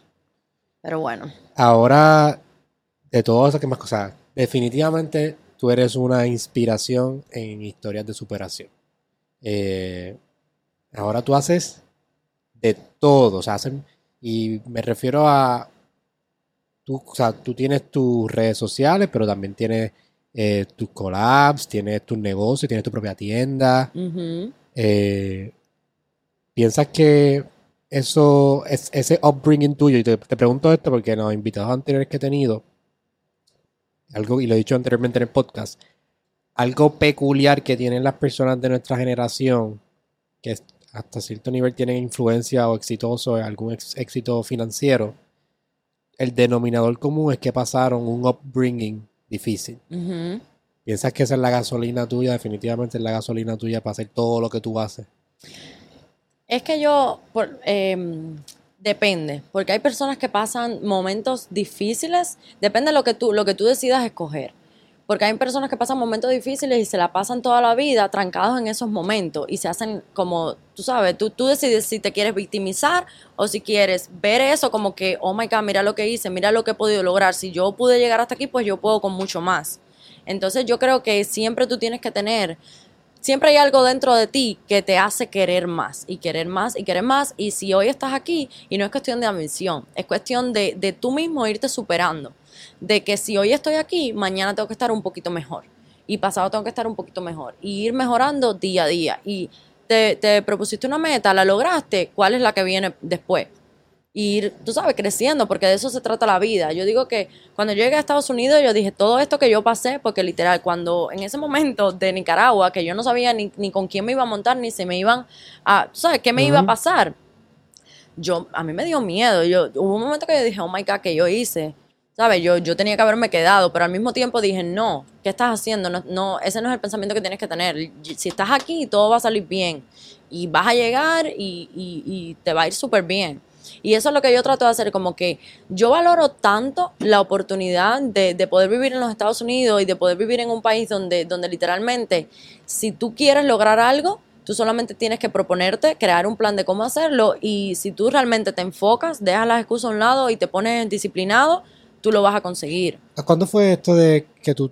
Pero bueno, Ahora, de todo eso que más cosas, definitivamente tú eres una inspiración en historias de superación. Eh, ahora tú haces de todo, o sea, hacen, y me refiero a, tú, o sea, tú tienes tus redes sociales, pero también tienes eh, tus collabs, tienes tus negocios, tienes tu propia tienda. Eh, ¿Piensas que eso, es, ese upbringing tuyo, y te, te pregunto esto porque en los invitados anteriores que he tenido, algo, y lo he dicho anteriormente en el podcast, algo peculiar que tienen las personas de nuestra generación, que hasta cierto nivel tienen influencia o exitoso, algún ex- éxito financiero, el denominador común es que pasaron un upbringing difícil. ¿Piensas que esa es la gasolina tuya? Definitivamente es la gasolina tuya para hacer todo lo que tú haces. Es que yo, por- em, depende, porque hay personas que pasan momentos difíciles, depende de lo que tú, lo que tú decidas escoger. Porque hay personas que pasan momentos difíciles y se la pasan toda la vida trancados en esos momentos y se hacen como, tú sabes, tú, tú decides si te quieres victimizar o si quieres ver eso como que, oh my God, mira lo que hice, mira lo que he podido lograr. Si yo pude llegar hasta aquí, pues yo puedo con mucho más. Entonces yo creo que siempre tú tienes que tener siempre hay algo dentro de ti que te hace querer más y querer más y querer más. Y si hoy estás aquí, y no es cuestión de ambición, es cuestión de, de tú mismo irte superando. De que si hoy estoy aquí, mañana tengo que estar un poquito mejor. Y pasado tengo que estar un poquito mejor. Y ir mejorando día a día. Y te, te propusiste una meta, la lograste, ¿cuál es la que viene después? y ir, tú sabes, creciendo, porque de eso se trata la vida. Yo digo que cuando yo llegué a Estados Unidos, yo dije, todo esto que yo pasé, porque literal, cuando en ese momento de Nicaragua, que yo no sabía ni, ni con quién me iba a montar, ni se me iban a, tú sabes, qué me iba a pasar, yo, a mí me dio miedo. Yo, hubo un momento que yo dije, oh my God, ¿qué yo hice? ¿Sabes? Yo, yo tenía que haberme quedado, pero al mismo tiempo dije, no, ¿qué estás haciendo? No, no, ese no es el pensamiento que tienes que tener. Si estás aquí, todo va a salir bien. Y vas a llegar y, y- y te va a ir súper bien. Y eso es lo que yo trato de hacer, como que yo valoro tanto la oportunidad de, de poder vivir en los Estados Unidos y de poder vivir en un país donde, donde literalmente, si tú quieres lograr algo, tú solamente tienes que proponerte, crear un plan de cómo hacerlo y si tú realmente te enfocas, dejas las excusas a un lado y te pones disciplinado, tú lo vas a conseguir. ¿Cuándo fue esto de que tú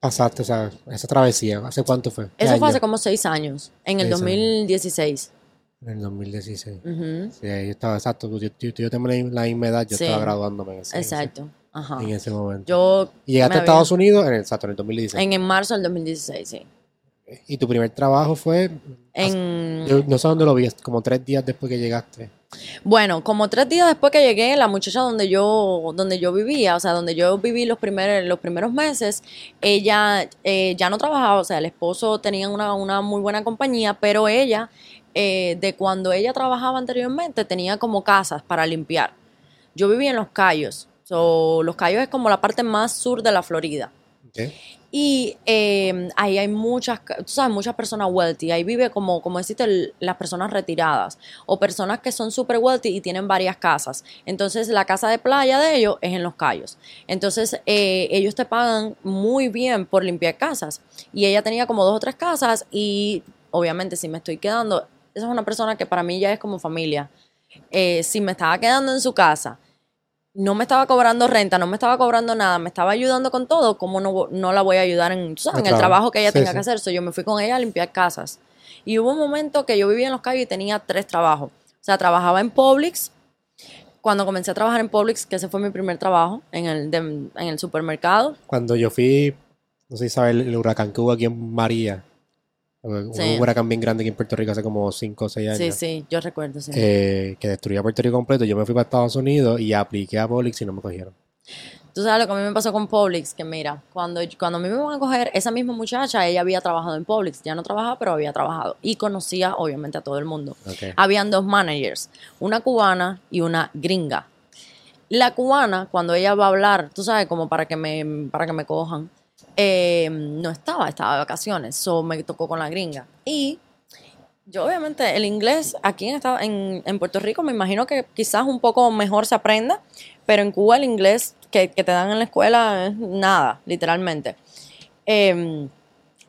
pasaste esa, esa travesía? ¿Hace cuánto fue? ¿Qué Eso fue año? hace como seis años, en el Seis años. 2016. En el 2016. Ujú, Sí, ahí estaba, exacto. Yo, yo, yo tengo la, misma edad, yo Sí. estaba graduándome en ese, Exacto. Ajá. en ese momento. Yo y llegaste a Estados Unidos en el, exacto, en el 2016. en, en marzo del 2016, sí. Y tu primer trabajo fue, En, yo no sé dónde lo vi, como tres días después que llegaste. Bueno, como tres días después que llegué, la muchacha donde yo, donde yo vivía, o sea, donde yo viví los primeros, los primeros meses, ella eh, ya no trabajaba, o sea, el esposo tenía una, una muy buena compañía, pero ella, eh, de cuando ella trabajaba anteriormente, tenía como casas para limpiar. Yo vivía en Los Cayos, so, Los Cayos es como la parte más sur de la Florida. ¿ok? Y eh, ahí hay muchas, tú sabes, muchas personas wealthy. Ahí vive como, como deciste, el- las personas retiradas o personas que son super wealthy y tienen varias casas. Entonces, la casa de playa de ellos es en Los Cayos. Entonces, eh, ellos te pagan muy bien por limpiar casas. Y ella tenía como dos o tres casas y obviamente si me estoy quedando, esa es una persona que para mí ya es como familia. Eh, si me estaba quedando en su casa no me estaba cobrando renta, no me estaba cobrando nada, me estaba ayudando con todo, ¿cómo no, no la voy a ayudar en, sabes, en el trabajo que ella Sí, tenga sí. que hacer? So, yo me fui con ella a limpiar casas. Y hubo un momento que yo vivía en Los Cayos y tenía tres trabajos. O sea, trabajaba en Publix. Cuando comencé a trabajar en Publix, que ese fue mi primer trabajo en el, de- en el supermercado. Cuando yo fui, no sé si sabes, el, el huracán que hubo aquí en María. Un Sí. huracán bien grande aquí en Puerto Rico hace como 5 o 6 años. Sí, sí, yo recuerdo, sí. eh, que destruyó Puerto Rico completo. Yo me fui para Estados Unidos y apliqué a Publix y no me cogieron. Tú sabes lo que a mí me pasó con Publix, que mira, cuando, cuando a mí me van a coger, esa misma muchacha, ella había trabajado en Publix, ya no trabajaba, pero había trabajado. Y conocía, obviamente, a todo el mundo. Habían dos managers, una cubana y una gringa. La cubana, cuando ella va a hablar, tú sabes, como para que me, para que me cojan, eh, no estaba, estaba de vacaciones, so me tocó con la gringa. Y yo obviamente el inglés aquí en, en, en Puerto Rico me imagino que quizás un poco mejor se aprenda, pero en Cuba el inglés que, que te dan en la escuela es nada, literalmente. Em,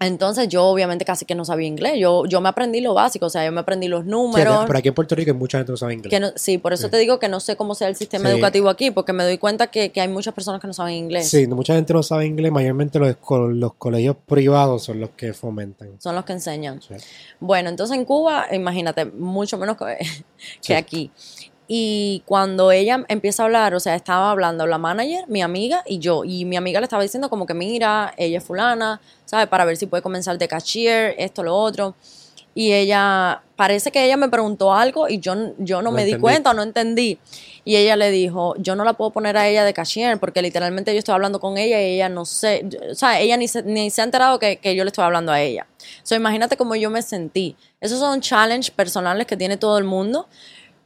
entonces yo obviamente casi que no sabía inglés, yo, yo me aprendí lo básico, o sea, yo me aprendí los Sí, números. pero aquí en Puerto Rico hay mucha gente no sabe inglés. Que no- sí, por eso Sí. te digo que no sé cómo sea el sistema Sí. educativo aquí, porque me doy cuenta que, que hay muchas personas que no saben inglés. Sí, mucha gente no sabe inglés, mayormente los, los colegios privados son los que fomentan. Son los que enseñan. Sí. Bueno, entonces en Cuba, imagínate, mucho menos que, que Sí. aquí. Y cuando ella empieza a hablar, o sea, estaba hablando la manager, mi amiga y yo. Y mi amiga le estaba diciendo como que mira, ella es fulana, ¿sabes? Para ver si puede comenzar de cashier, esto, lo otro. Y ella, parece que ella me preguntó algo y yo, yo no, No me di cuenta, no entendí. Y ella le dijo, yo no la puedo poner a ella de cashier porque literalmente yo estoy hablando con ella y ella no sé, o sea, ella ni se, ni se ha enterado que, que yo le estoy hablando a ella. So, imagínate cómo yo me sentí. Esos son challenges personales que tiene todo el mundo.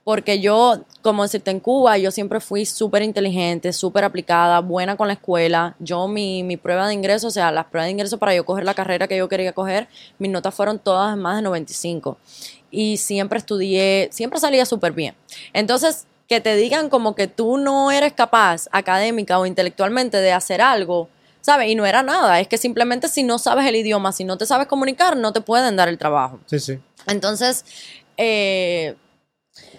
Porque yo, como decirte, en Cuba, yo siempre fui súper inteligente, súper aplicada, buena con la escuela. Yo, mi, mi prueba de ingreso, o sea, las pruebas de ingreso para yo coger la carrera que yo quería coger, mis notas fueron todas más de 95. Y siempre estudié, siempre salía súper bien. Entonces, que te digan como que tú no eres capaz académica o intelectualmente de hacer algo, ¿sabes? Y no era nada, es que simplemente si no sabes el idioma, si no te sabes comunicar, no te pueden dar el trabajo. Sí, sí. Entonces, eh,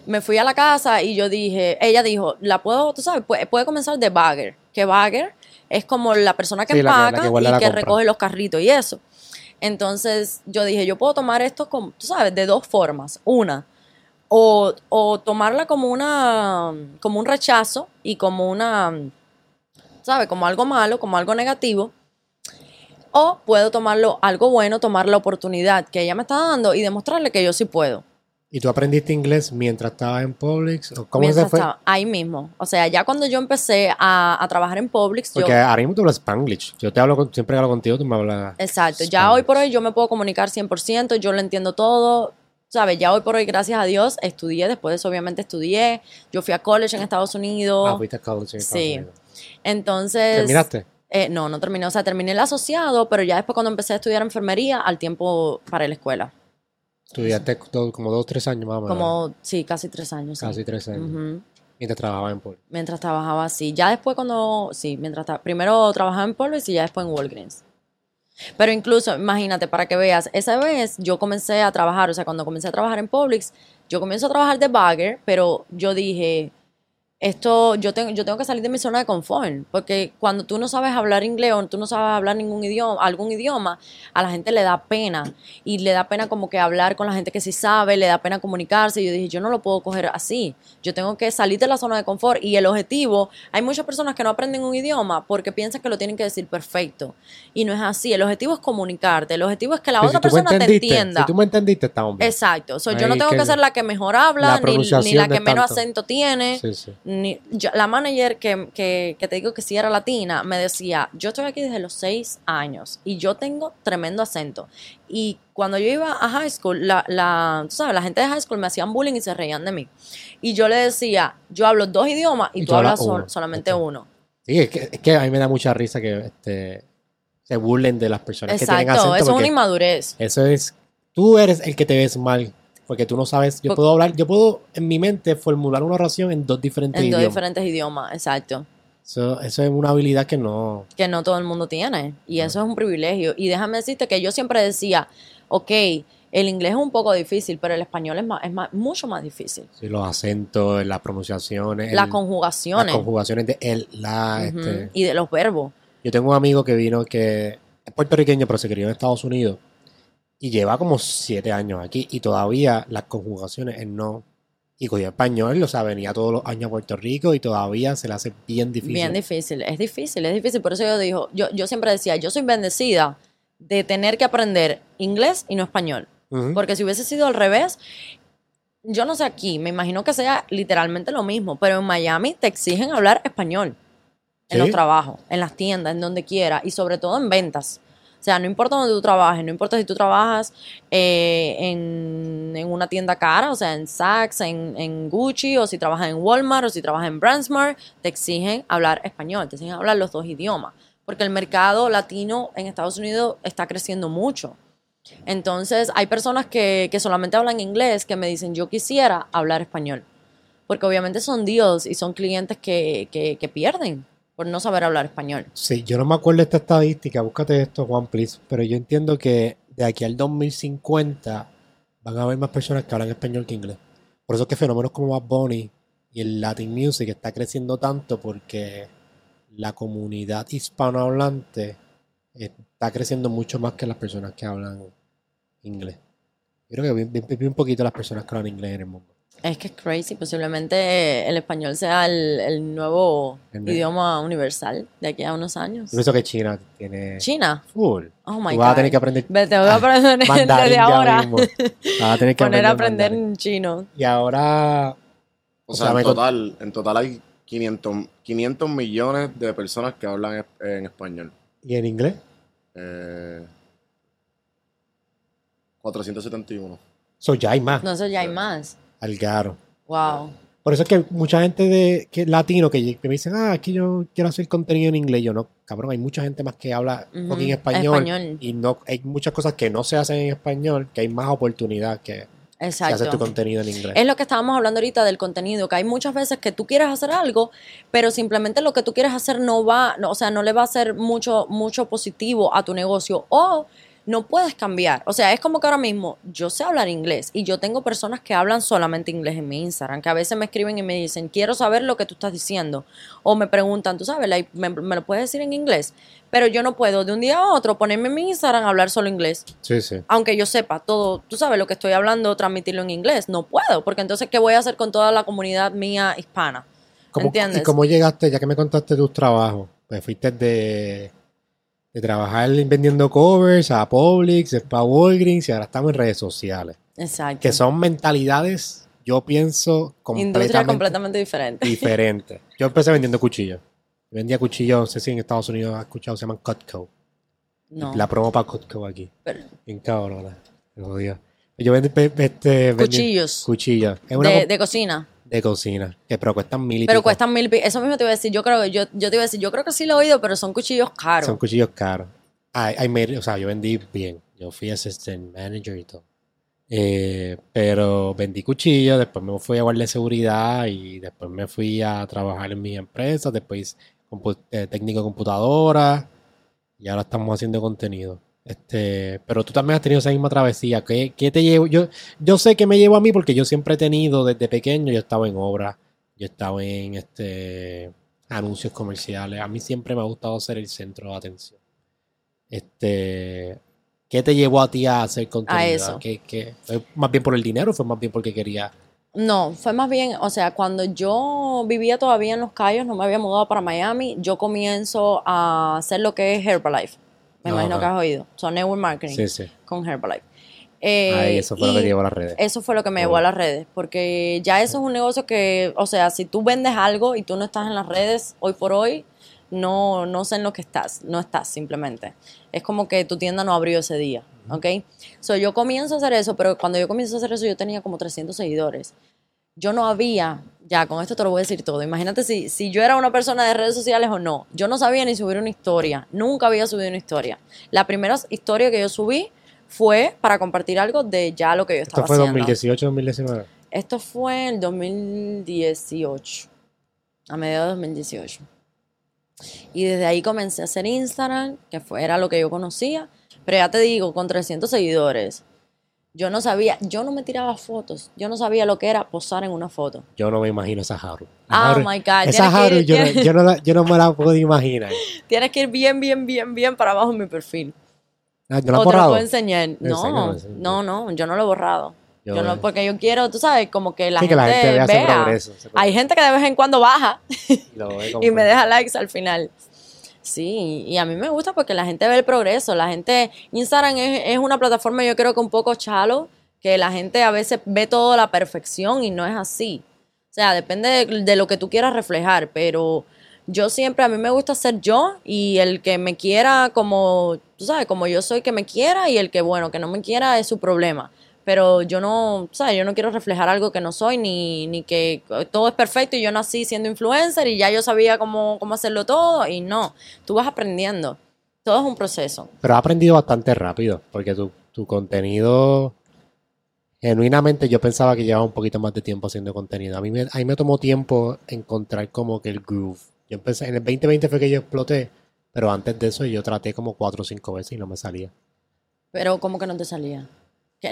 me fui a la casa y yo dije, ella dijo, la puedo, tú sabes, puede, puede comenzar de bagger, que bagger es como la persona que Sí, la que- la empaca que guarda y la que compra. recoge los carritos y eso. Entonces, yo dije, yo puedo tomar esto, como, tú sabes, de dos formas. Una, o, o tomarla como una, como un rechazo y como una, ¿sabes? Como algo malo, como algo negativo. O puedo tomarlo algo bueno, tomar la oportunidad que ella me está dando y demostrarle que yo sí puedo. ¿Y tú aprendiste inglés mientras estabas en Publix? ¿O ¿Cómo Mientras se fue? estaba ahí mismo. O sea, ya cuando yo empecé a, a trabajar en Publix, yo... Porque ahora mismo tú hablas Spanglish. Yo te hablo, siempre hablo contigo, tú me hablas. Exacto, ya hoy por hoy yo me puedo comunicar 100%, yo lo entiendo todo, ¿sabes? Ya hoy por hoy, gracias a Dios, estudié, después de eso obviamente estudié, yo fui a college en Estados Unidos, Ah, fuiste a college en Estados Sí. Unidos. entonces... ¿Terminaste? Eh, no, no terminé, o sea, terminé el asociado, pero ya después cuando empecé a estudiar enfermería, al tiempo para la escuela, Estudiaste como dos, tres años más o menos. como, sí, casi tres años. sí. Casi tres años. Mientras trabajaba en Publix. Mientras trabajaba así. Ya después cuando, sí, mientras tra- primero trabajaba en Publix y ya después en Walgreens. Pero incluso, imagínate, para que veas, esa vez yo comencé a trabajar, o sea, cuando comencé a trabajar en Publix, yo comienzo a trabajar de bagger, pero yo dije, esto, yo tengo, yo tengo que salir de mi zona de confort, porque cuando tú no sabes hablar inglés o tú no sabes hablar ningún idioma, algún idioma, a la gente le da pena y le da pena como que hablar con la gente que sí sabe, le da pena comunicarse. Y yo dije, yo no lo puedo coger así, yo tengo que salir de la zona de confort y el objetivo, hay muchas personas que no aprenden un idioma porque piensan que lo tienen que decir perfecto y no es así. El objetivo es comunicarte, el objetivo es que la Pero otra si persona te entienda. Si tú me entendiste, estamos bien. Exacto. So, yo no tengo que- que ser la que mejor habla, la ni, ni la que menos tanto. acento tiene. Sí, sí. Ni- yo- la manager que, que, que te digo que sí era latina me decía, yo estoy aquí desde los seis años y yo tengo tremendo acento. Y cuando yo iba a high school, la, la, tú sabes, la gente de high school me hacían bullying y se reían de mí. Y yo le decía, yo hablo dos idiomas y, Y tú, hablas sol- solamente uno. Sí, es que, es que a mí me da mucha risa que este, se burlen de las personas que tienen Exacto, acento. eso es una inmadurez. eso es, tú eres el que te ves mal, porque tú no sabes, yo Por- puedo hablar, yo puedo en mi mente formular una oración en dos diferentes En dos idiomas. diferentes idiomas, exacto. Eso, eso es una habilidad que no... que no todo el mundo tiene. Y eso es un privilegio. Y déjame decirte que yo siempre decía, ok, el inglés es un poco difícil, pero el español es, más, es más, mucho más difícil. sí, los acentos, las pronunciaciones, Las el- conjugaciones. las conjugaciones de él, la, este, Y de los verbos. Yo tengo un amigo que vino que es puertorriqueño, pero se crió en Estados Unidos y lleva como siete años aquí y todavía las conjugaciones él no. Y cogía español, o sea, venía todos los años a Puerto Rico y todavía se le hace bien difícil. Bien difícil. Es difícil, es difícil. Por eso yo digo, yo, yo siempre decía, yo soy bendecida de tener que aprender inglés y no español. Porque si hubiese sido al revés, yo no sé aquí, me imagino que sea literalmente lo mismo, pero en Miami te exigen hablar español en ¿Sí? los trabajos, en las tiendas, en donde quiera y sobre todo en ventas. O sea, no importa donde tú trabajes, no importa si tú trabajas eh, en, en una tienda cara, o sea, en Saks, en, en Gucci, o si trabajas en Walmart, o si trabajas en Brandsmart, te exigen hablar español, te exigen hablar los dos idiomas, porque el mercado latino en Estados Unidos está creciendo mucho. Entonces, hay personas que, que solamente hablan inglés que me dicen, yo quisiera hablar español. Porque obviamente son deals y son clientes que, que pierden por no saber hablar español. Sí, yo no me acuerdo esta estadística, búscate esto, Juan, please. Pero yo entiendo que de aquí al 2050 van a haber más personas que hablan español que inglés. Por eso es que fenómenos como Bad Bunny y el Latin Music está creciendo tanto porque la comunidad hispanohablante está creciendo mucho más que las personas que hablan inglés. Yo creo que vi un poquito las personas que hablan inglés en el mundo. Es que es crazy. Posiblemente el español sea el, el nuevo idioma universal de aquí a unos años. Yo pienso que China tiene China. full. Oh my Tú vas a God. tener que aprender Ve, Tengo que aprender mandarín desde ahora. Vas a tener que Poner a aprender en chino. Y ahora O O sea, sea, me en con- total, en total hay 500, 500 millones de personas que hablan en español. ¿Y en inglés? Eh, 471. So, ya hay más. Entonces ya hay más. Algaro. Wow. Por eso es que mucha gente de que latino que, que me dicen, ah, aquí yo quiero hacer contenido en inglés. Yo no, cabrón, hay mucha gente más que habla Ujú, fucking español. español. Y no hay muchas cosas que no se hacen en español, que hay más oportunidad que si haces tu contenido en inglés. Es lo que estábamos hablando ahorita del contenido, que hay muchas veces que tú quieres hacer algo, pero simplemente lo que tú quieres hacer no va, no, o sea, no le va a hacer mucho, mucho positivo a tu negocio o no puedes cambiar. O sea, es como que ahora mismo yo sé hablar inglés y yo tengo personas que hablan solamente inglés en mi Instagram, que a veces me escriben y me dicen, quiero saber lo que tú estás diciendo. O me preguntan, tú sabes, like, ¿me, me lo puedes decir en inglés? Pero yo no puedo de un día a otro ponerme en mi Instagram a hablar solo inglés Sí, sí. aunque yo sepa todo, tú sabes lo que estoy hablando, transmitirlo en inglés, no puedo, porque entonces, ¿qué voy a hacer con toda la comunidad mía hispana? ¿Cómo- ¿Entiendes? ¿Y cómo llegaste, ya que me contaste tus trabajos? Pues fuiste de, de trabajar vendiendo covers a Publix, a Walgreens y ahora estamos en redes sociales. Exacto. Que son mentalidades, yo pienso, Industria completamente completamente diferente. diferentes. Yo empecé vendiendo cuchillos. Vendía cuchillos, no sé si en Estados Unidos has escuchado, se llaman Cutco. No. La promo para Cutco aquí. pero-. Me jodía. Yo vendí, este, vendí cuchillos cuchillos. Es una de, de, de cocina. que pero cuestan mil y Pero pico. cuestan mil Eso mismo te iba a decir. Yo creo que yo, yo te iba a decir, yo creo que sí lo he oído, pero son cuchillos caros. Son cuchillos caros. I, I made- o sea, yo vendí bien. Yo fui assistant manager y todo. Eh, pero vendí cuchillos, después me fui a guardia de seguridad y después me fui a trabajar en mis empresas, después eh, técnico de computadora y ahora estamos haciendo contenido. Este, pero tú también has tenido esa misma travesía. ¿Qué, qué te llevo? Yo, yo sé que me llevo a mí porque yo siempre he tenido desde pequeño, yo estaba en obra, Yo he estado en este anuncios comerciales. A mí siempre me ha gustado ser el centro de atención. Este, ¿qué te llevó a ti a hacer contenido? A eso. ¿Qué- qué- ¿Fue más bien por el dinero o fue más bien porque quería? No, fue más bien, o sea, cuando yo vivía todavía en Los Cayos, no me había mudado para Miami, yo comienzo a hacer lo que es Herbalife. Me imagino que has oído. Son network marketing Sí, sí. con Herbalife. Eh, Ahí, eso fue lo que te llevó a las redes. Eso fue lo que me llevó a las redes, porque ya eso es un negocio que, o sea, si tú vendes algo y tú no estás en las redes hoy por hoy, no, no sé en lo que estás, no estás simplemente. Es como que tu tienda no abrió ese día, ¿ok? So, yo comienzo a hacer eso, pero cuando yo comienzo a hacer eso yo tenía como 300 seguidores. Yo no había, ya con esto te lo voy a decir todo, imagínate si, si yo era una persona de redes sociales o no. Yo no sabía ni subir una historia, nunca había subido una historia. La primera historia que yo subí fue para compartir algo de ya lo que yo Esto estaba fue haciendo. 2018, 2019. Esto fue en 2018, a mediados de 2018. Y desde ahí comencé a hacer Instagram, que fue, era lo que yo conocía. Pero ya te digo, con 300 seguidores, yo no sabía, yo no me tiraba fotos, yo no sabía lo que era posar en una foto. Yo no me imagino esa Haru. Oh Haru- my God, Esa Haru ir- yo, no- yo, no la- yo no me la puedo imaginar. Tienes que ir bien, bien, bien, bien para abajo en mi perfil. Ah, ¿No la has o te lo borrado? puedo enseñar. No, no, no, yo no lo he borrado. Yo- Yo no, porque yo quiero, tú sabes, como que la Sí, gente, que la gente vea progreso, Hay gente que de vez en cuando baja Y y me deja likes al final. Sí, y a mí me gusta porque la gente ve el progreso. La gente, Instagram es, es una plataforma, yo creo que un poco chalo, que la gente a veces ve todo la perfección y no es así. O sea, depende de, de lo que tú quieras reflejar, pero yo siempre, a mí me gusta ser yo y el que me quiera como, tú sabes, como yo soy, que me quiera y el que, bueno, que no me quiera es su problema. Pero yo no, ¿sabes? Yo no quiero reflejar algo que no soy, ni, ni que todo es perfecto y yo nací siendo influencer y ya yo sabía cómo, cómo hacerlo todo y no, tú vas aprendiendo. Todo es un proceso. Pero has aprendido bastante rápido, porque tu, tu contenido, genuinamente yo pensaba que llevaba un poquito más de tiempo haciendo contenido. A mí me, a mí me tomó tiempo encontrar como que el groove. Yo empecé, en el 2020 fue que yo exploté, pero antes de eso yo traté como cuatro o cinco veces y no me salía. Pero como que no te salía.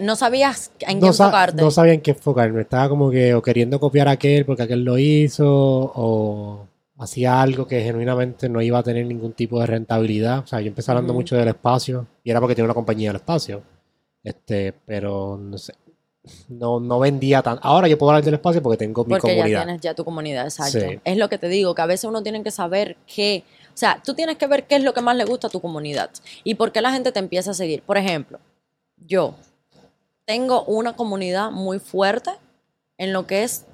No sabías en qué no, enfocarte. no sabía en qué enfocarme. Estaba como que o queriendo copiar a aquel porque aquel lo hizo, o hacía algo que genuinamente no iba a tener ningún tipo de rentabilidad. O sea, yo empecé hablando mucho del espacio y era porque tenía una compañía del espacio. Este, pero no sé. No, no vendía tan. Ahora yo puedo hablar del espacio porque tengo mi Porque ya comunidad. tienes ya tu comunidad, exacto. Sí. Es lo que te digo, que a veces uno tiene que saber qué, o sea, tú tienes que ver qué es lo que más le gusta a tu comunidad y por qué la gente te empieza a seguir. Por ejemplo, yo tengo una comunidad muy fuerte en lo que es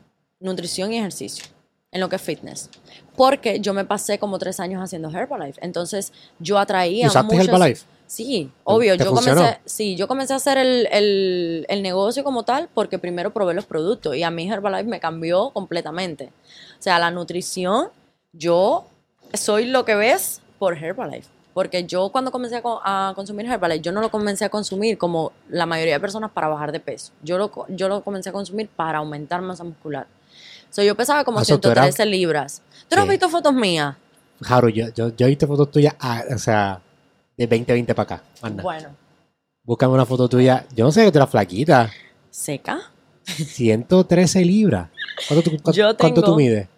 nutrición y ejercicio, en lo que es fitness. Porque yo me pasé como tres años haciendo Herbalife. Entonces yo atraía ¿Y usaste muchos... Herbalife? Sí, obvio. te Yo funcionó? comencé, sí, yo comencé a hacer el, el- el negocio como tal porque primero probé los productos y a mí Herbalife me cambió completamente. O sea, la nutrición, yo soy lo que ves por Herbalife. Porque yo cuando comencé a, co- a consumir Herbalife, yo no lo comencé a consumir como la mayoría de personas para bajar de peso. Yo lo, yo lo comencé a consumir para aumentar masa muscular. O sea, yo pesaba como Ah, so tú eras- 113 libras. ¿Tú no has visto fotos mías? Haru, yo, yo, yo he visto fotos tuyas, ah, o sea, de 2020 para acá. Anda. Bueno, Búscame una foto tuya. Yo no sé que tú eras flaquita. seca. 113 libras. ¿Cuánto tú, cuánto, Yo cuánto tú tengo- mides?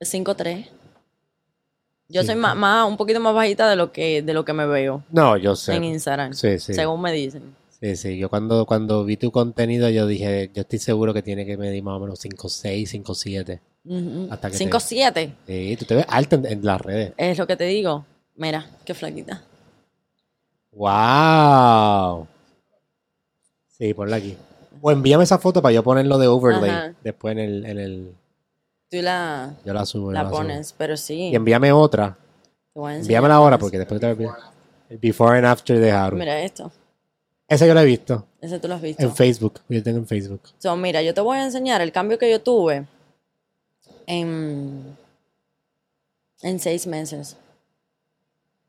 5'3". Yo soy más, más- un poquito más bajita de lo que, de lo que me veo No, yo sé. en Instagram, Sí, sí. según me dicen. Sí, sí. Yo cuando, cuando vi tu contenido, yo dije, yo estoy seguro que tiene que medir más o menos 5'6, 5'7. Ujú. Hasta que te- 5'7", Sí, tú te ves alta en, en las redes. es lo que te digo. Mira, qué flaquita. ¡Wow! Sí, ponla aquí. O envíame esa foto para yo ponerlo de overlay. Ajá. Después en el, en el. Tú la, Yo la subo. yo la subo. pones, pero sí. Y envíame otra. Envíamela ahora porque después te voy a. El before and after de Haru. Mira esto, Ese yo lo he visto. ese tú lo has visto. En Facebook. Yo tengo en Facebook. So, mira, yo te voy a enseñar el cambio que yo tuve en, en seis meses.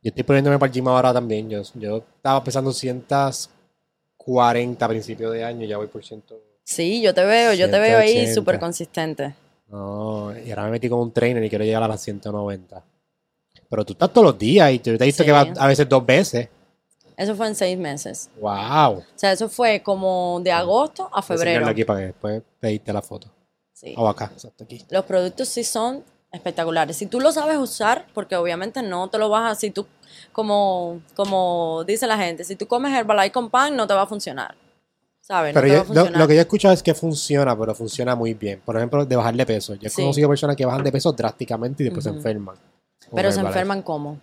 Yo estoy poniéndome para el gym ahora también. Yo, yo estaba pesando 140 a principios de año. Ya voy por 100. Sí, yo te veo, yo te veo ahí 180. súper consistente. No, y ahora me metí con un trainer y quiero llegar a las 190. Pero tú estás todos los días y te he visto Sí. que vas a veces dos veces. Eso fue en seis meses. ¡Wow! O sea, eso fue como de agosto a febrero. aquí para que después pedirte la foto. Sí. O acá, exacto, aquí. Los productos sí son espectaculares. Si tú lo sabes usar, porque obviamente no te lo vas a, si tú, como, como dice la gente, si tú comes Herbalife con pan, no te va a funcionar. ¿Sabes? No Pero yo- lo, que yo he escuchado es que funciona, pero funciona muy bien. Por ejemplo, de bajar de peso. Yo he Sí. conocido personas que bajan de peso drásticamente y después se enferman. Pero se Herbalife. enferman como.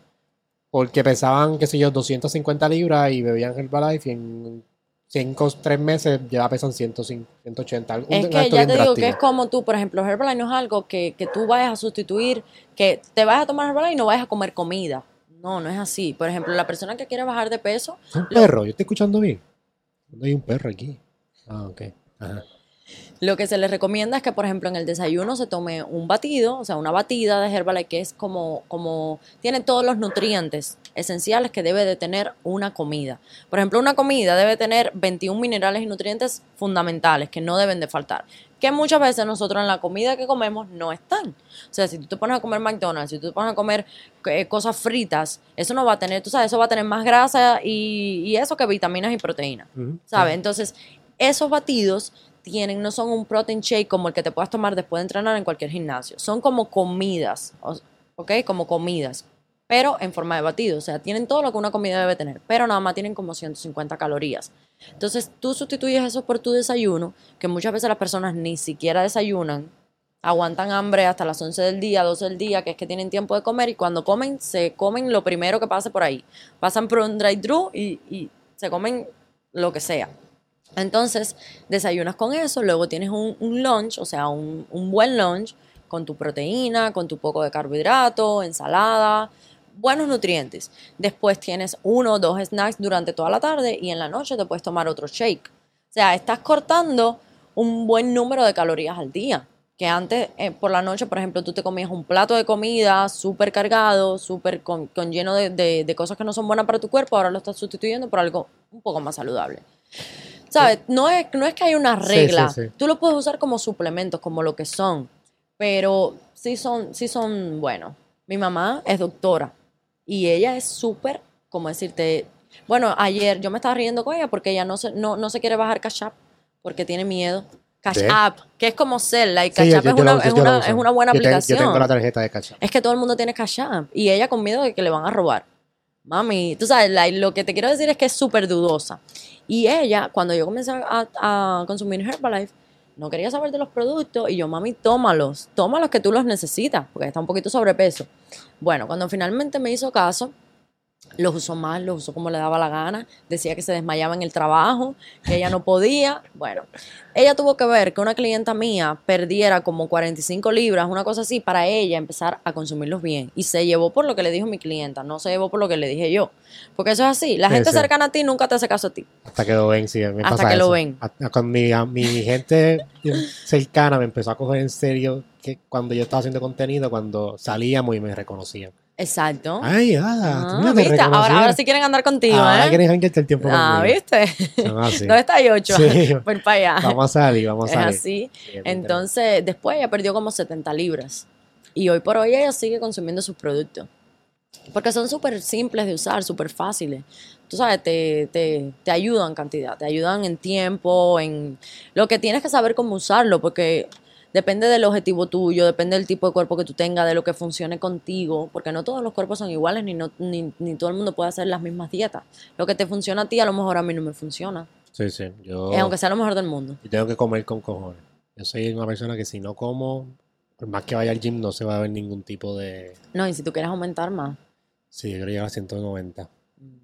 Porque pesaban, qué sé yo, 250 libras y bebían Herbalife y en 5 3 meses ya pesan 105, 180. Un Es que ya te digo que es como tú, por ejemplo, Herbalife no es algo que, que tú vayas a sustituir, que te vayas a tomar Herbalife y no vayas a comer comida. No, no es así. Por ejemplo, la persona que quiere bajar de peso, Es un perro, yo estoy escuchando bien. ¿Dónde hay un perro aquí? Ah, ok. Ajá. Lo que se les recomienda es que, por ejemplo, en el desayuno se tome un batido, o sea, una batida de Herbalife que es como, como, tiene todos los nutrientes esenciales que debe de tener una comida. Por ejemplo, una comida debe tener 21 minerales y nutrientes fundamentales que no deben de faltar, que muchas veces nosotros en la comida que comemos no están. O sea, si tú te pones a comer McDonald's, si tú te pones a comer eh, cosas fritas, eso no va a tener, tú sabes, eso va a tener más grasa y, y eso que vitaminas y proteínas. ¿sabes? Entonces, esos batidos tienen, no son un protein shake como el que te puedas tomar después de entrenar en cualquier gimnasio. Son como comidas, ¿ok? Como comidas, pero en forma de batido. O sea, tienen todo lo que una comida debe tener, pero nada más tienen como 150 calorías. Entonces, tú sustituyes eso por tu desayuno, que muchas veces las personas ni siquiera desayunan, aguantan hambre hasta las 11 del día, 12 del día, que es que tienen tiempo de comer, y cuando comen, se comen lo primero que pase por ahí. Pasan por un drive-thru y se comen lo que sea. Entonces, desayunas con eso, luego tienes un, un lunch, o sea, un, buen lunch con tu proteína, con tu poco de carbohidrato, ensalada, buenos nutrientes. Después tienes uno o dos snacks durante toda la tarde y en la noche te puedes tomar otro shake. O sea, estás cortando un buen número de calorías al día. Que antes, eh, por la noche, por ejemplo, tú te comías un plato de comida súper cargado, súper con, lleno de- de cosas que no son buenas para tu cuerpo, ahora lo estás sustituyendo por algo un poco más saludable. ¿Sabes? No es, no es que hay una regla. sí, sí. Tú lo puedes usar como suplementos, como lo que son. Pero sí son, sí son buenos. Mi mamá es doctora y ella es súper, como decirte, bueno, ayer yo me estaba riendo con ella porque ella no se, no, no se quiere bajar Cash App porque tiene miedo. Cash. App, que es como Cell, like Cash App yo es, una, es, una, es una buena Yo aplicación. Yo tengo la tarjeta de cacha. Es que todo el mundo tiene Cash App y ella con miedo de que le van a robar. Mami, tú sabes, lo que te quiero decir es que es súper dudosa. Y ella, cuando yo comencé a, a consumir Herbalife, no quería saber de los productos y yo, mami, tómalos, tómalos que tú los necesitas, porque está un poquito sobrepeso. Bueno, cuando finalmente me hizo caso, los usó mal, los usó como le daba la gana, decía que se desmayaba en el trabajo, que ella no podía. Bueno, ella tuvo que ver que una clienta mía perdiera como 45 libras, una cosa así, para ella empezar a consumirlos bien. Y se llevó por lo que le dijo mi clienta, no se llevó por lo que le dije yo. Porque eso es así, la Sí, gente sí. cercana a ti nunca te hace caso a ti. Hasta que lo ven, sí. me Hasta pasa que lo ven. Cuando mi, a- mi gente cercana me empezó a coger en serio que cuando yo estaba haciendo contenido, cuando salíamos y me reconocían. Exacto. Ay, ah, Ah. Ahora, ahora sí quieren andar contigo, Ahora ¿eh? quieren janguearte el tiempo Ah, conmigo. ¿viste? Así. ¿Dónde está Yocho? Sí. Por para allá. Vamos a salir, vamos a es salir. así. Sí, es Entonces, después ella perdió como 70 libras. Y hoy por hoy ella sigue consumiendo sus productos. Porque son súper simples de usar, súper fáciles. Tú sabes, te, te, te ayudan cantidad, te ayudan en tiempo, en lo que tienes que saber cómo usarlo, porque depende del objetivo tuyo, depende del tipo de cuerpo que tú tengas, de lo que funcione contigo, porque no todos los cuerpos son iguales, ni, no, ni, ni todo el mundo puede hacer las mismas dietas. Lo que te funciona a ti, a lo mejor a mí no me funciona, Sí, sí. Yo, Eh, aunque sea lo mejor del mundo. yo tengo que comer con cojones. Yo soy una persona que si no como, por más que vaya al gym, no se va a ver ningún tipo de... No, y si tú quieres aumentar más. Sí, yo llegar a 190.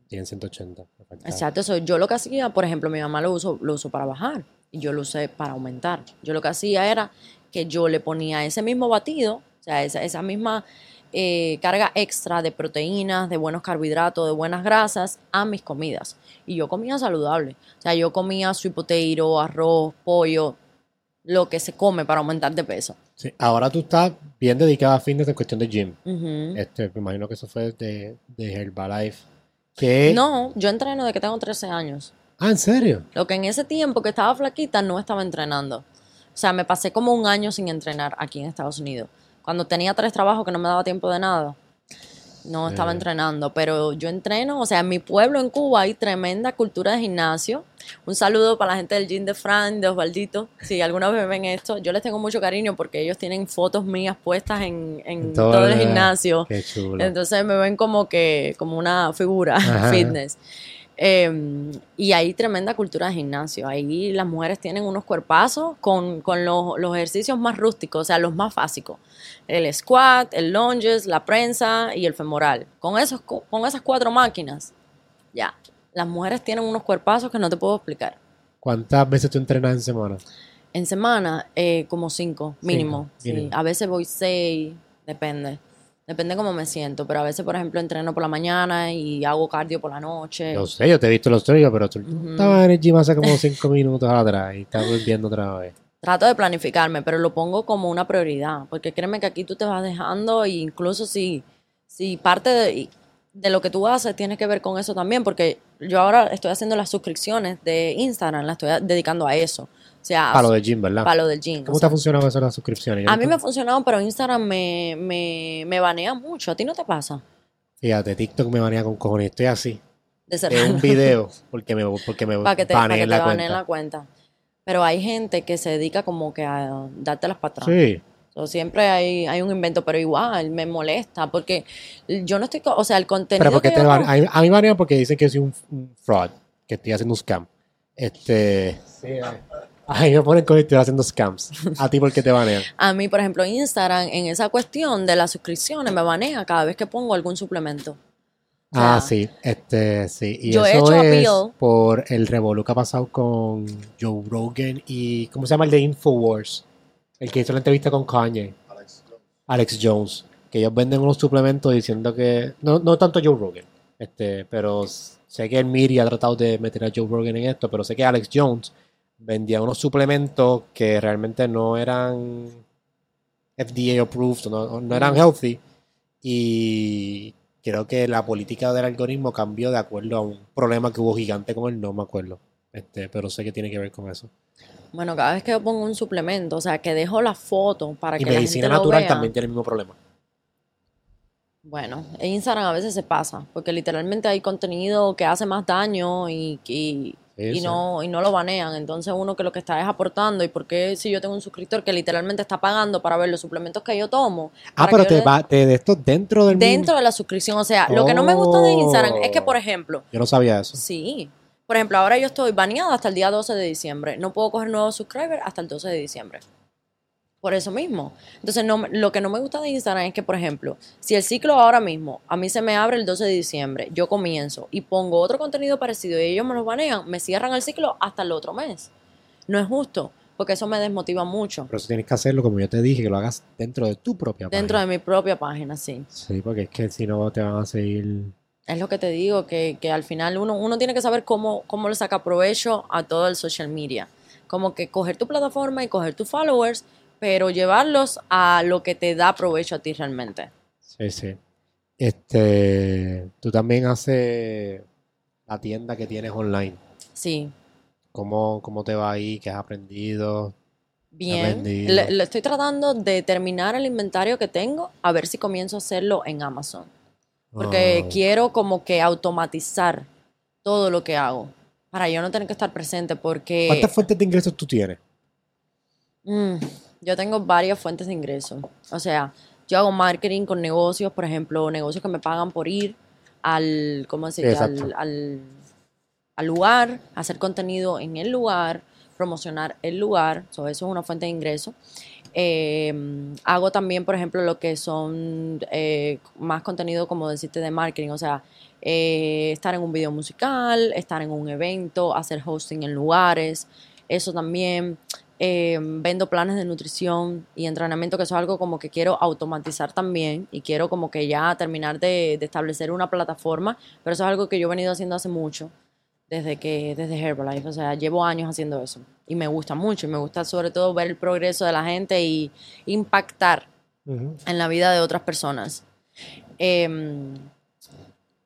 Tienen 180. me falta. Exacto, eso. Yo lo que hacía, por ejemplo, mi mamá lo usó, lo usó para bajar y yo lo usé para aumentar. Yo lo que hacía era que yo le ponía ese mismo batido, o sea, esa, esa misma eh, carga extra de proteínas, de buenos carbohidratos, de buenas grasas a mis comidas. Y yo comía saludable. O sea, yo comía sweet potato, arroz, pollo, lo que se come para aumentar de peso. Sí, Ahora tú estás bien dedicada a fitness en cuestión de gym. Este, me imagino que eso fue de, de Herbalife. ¿Qué? No, yo entreno desde que tengo 13 años. Ah, ¿en serio? Lo que en ese tiempo que estaba flaquita no estaba entrenando. O sea, me pasé como un año sin entrenar aquí en Estados Unidos. Cuando tenía tres trabajos que no me daba tiempo de nada, no estaba Eh. entrenando. Pero yo entreno, o sea, en mi pueblo, en Cuba, hay tremenda cultura de gimnasio. Un saludo para la gente del Gym de Fran, de Osvaldito. Si alguna vez ven esto, yo les tengo mucho cariño porque ellos tienen fotos mías puestas en, en Todo todo, el gimnasio. Qué chulo. Entonces me ven como que, como una figura Ajá. fitness. Eh, y hay tremenda cultura de gimnasio. Ahí las mujeres tienen unos cuerpazos con, con los, los ejercicios más rústicos, o sea, los más básicos. El squat, el lunges, la prensa y el femoral. Con, esos, con esas cuatro máquinas, ya. Las mujeres tienen unos cuerpazos que no te puedo explicar. ¿Cuántas veces tú entrenas en semana? En semana, eh, como cinco, mínimo. Cinco, mínimo. Sí, a veces voy seis, depende. Depende cómo me siento. Pero a veces, por ejemplo, entreno por la mañana y hago cardio por la noche. Yo sé, yo te he visto los tuyos, pero tú estabas en el gym hace como cinco minutos atrás y estás volviendo otra vez. Trato de planificarme, pero lo pongo como una prioridad. Porque créeme que aquí tú te vas dejando, e incluso si, si parte de, de lo que tú haces tiene que ver con eso también. Porque yo ahora estoy haciendo las suscripciones de Instagram, las estoy dedicando a eso. O sea, Para lo del gym, ¿verdad? para lo del gym. ¿Cómo te ha sea, funcionado eso de las suscripciones? Yo a mí me ha funcionado, pero Instagram me, me, me banea mucho. ¿A ti no te pasa? Fíjate, TikTok me banea con cojones. Estoy así. De ser De un video porque me, porque me para que te, para que te la baneen cuenta. la cuenta. Pero hay gente que se dedica como que a dártelas para atrás. Sí. So, siempre hay, hay un invento, pero igual me molesta porque yo no estoy, o sea, el contenido Pero porque que te yo a, mí, me banean porque dicen que soy un, un fraud, que estoy haciendo un scam. Este. Sí, a mí me ponen como que estoy haciendo scams. ¿A ti por qué te banean? a mí, por ejemplo, Instagram, en esa cuestión de las suscripciones, me banea cada vez que pongo algún suplemento. Ah, Ah. sí, este, sí. Y Yo he eso hecho es appeal. por el revolú que ha pasado con Joe Rogan y, ¿cómo se llama el de Infowars? El que hizo la entrevista con Kanye, Alex Jones. Que ellos venden unos suplementos diciendo que, no, no tanto Joe Rogan, este, pero sé que el media ha tratado de meter a Joe Rogan en esto, pero sé que Alex Jones vendía unos suplementos que realmente no eran FDA approved, no, no eran healthy. Y creo que la política del algoritmo cambió de acuerdo a un problema que hubo gigante con él, no me acuerdo. Este, pero sé que tiene que ver con eso. Bueno, cada vez que yo pongo un suplemento, o sea, que dejo la foto para Y que la medicina gente lo natural también tiene el mismo problema. Bueno, en Instagram a veces se pasa, porque literalmente hay contenido que hace más daño y, y, Y no, y no lo banean. Entonces uno que lo que está es aportando. ¿Y por qué si yo tengo un suscriptor que literalmente está pagando para ver los suplementos que yo tomo? Ah, pero te le- va te de esto dentro del Dentro de la suscripción. O sea, lo que no me gusta de Instagram es que, por ejemplo, Yo no sabía eso. sí. Por ejemplo, ahora yo estoy baneada hasta el día 12 de diciembre. No puedo coger nuevos subscribers hasta el 12 de diciembre. Por eso mismo. Entonces, no, lo que no me gusta de Instagram es que, por ejemplo, si el ciclo ahora mismo a mí se me abre el 12 de diciembre, yo comienzo y pongo otro contenido parecido y ellos me lo banean, me cierran el ciclo hasta el otro mes. No es justo, porque eso me desmotiva mucho. Pero eso tienes que hacerlo como yo te dije, que lo hagas dentro de tu propia Dentro de página. mi propia página, sí. Sí, porque es que si no te van a seguir. Es lo que te digo, que, que al final uno, uno tiene que saber cómo, cómo le saca provecho a todo el social media. Como que coger tu plataforma y coger tus followers, pero llevarlos a lo que te da provecho a ti realmente. Sí, sí. Este, tú también haces la tienda que tienes online. Sí, ¿Cómo, cómo te va ahí? ¿Qué has aprendido? bien. le estoy tratando de terminar el inventario que tengo, a ver si comienzo a hacerlo en Amazon. Porque Ah, quiero como que automatizar todo lo que hago. Para yo no tener que estar presente, porque... ¿Cuántas fuentes de ingresos tú tienes? Mm, yo tengo varias fuentes de ingreso. O sea, yo hago marketing con negocios, por ejemplo, negocios que me pagan por ir al, ¿cómo se dice? Al, al, al lugar, hacer contenido en el lugar, promocionar el lugar. So, eso es una fuente de ingreso. Eh, hago también, por ejemplo, lo que son eh, más contenido, como decirte, de marketing. O sea, eh, estar en un video musical, estar en un evento, hacer hosting en lugares. Eso también. Eh, vendo planes de nutrición y entrenamiento, que eso es algo como que quiero automatizar también y quiero como que ya terminar de, de establecer una plataforma, pero eso es algo que yo he venido haciendo hace mucho, desde que desde Herbalife, o sea, llevo años haciendo eso y me gusta mucho y me gusta sobre todo ver el progreso de la gente y impactar en la vida de otras personas. Em,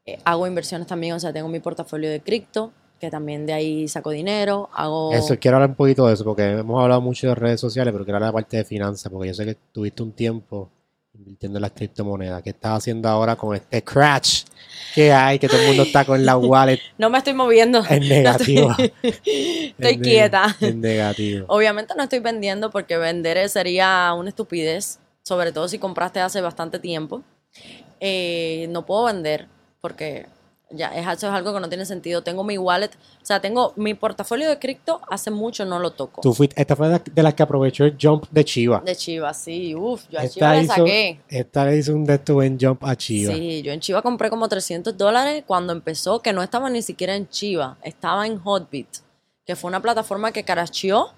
eh, hago inversiones también, o sea, tengo mi portafolio de cripto, que también de ahí saco dinero, hago... Eso, quiero hablar un poquito de eso, porque hemos hablado mucho de redes sociales, pero quiero hablar de la parte de finanzas, porque yo sé que tuviste un tiempo invirtiendo en las criptomonedas. ¿Qué estás haciendo ahora con este crash que hay? Que todo el mundo está con la wallet No me estoy moviendo. en negativo. Estoy En quieta. En negativo. Obviamente no estoy vendiendo porque vender sería una estupidez, sobre todo si compraste hace bastante tiempo. Eh, no puedo vender porque ya es, eso es algo que no tiene sentido. Tengo mi wallet, o sea, tengo mi portafolio de cripto, hace mucho no lo toco. Tú fuiste, esta fue de las que aprovechó el jump de Chiva. De Chiva, sí, uff, yo a Esta Chiva le hizo- saqué. Esta le hizo un de estos en jump a Chiva. Sí, yo en Chiva compré como 300 dólares cuando empezó, que no estaba ni siquiera en Chiva, estaba en Hotbit, que fue una plataforma que caracheó.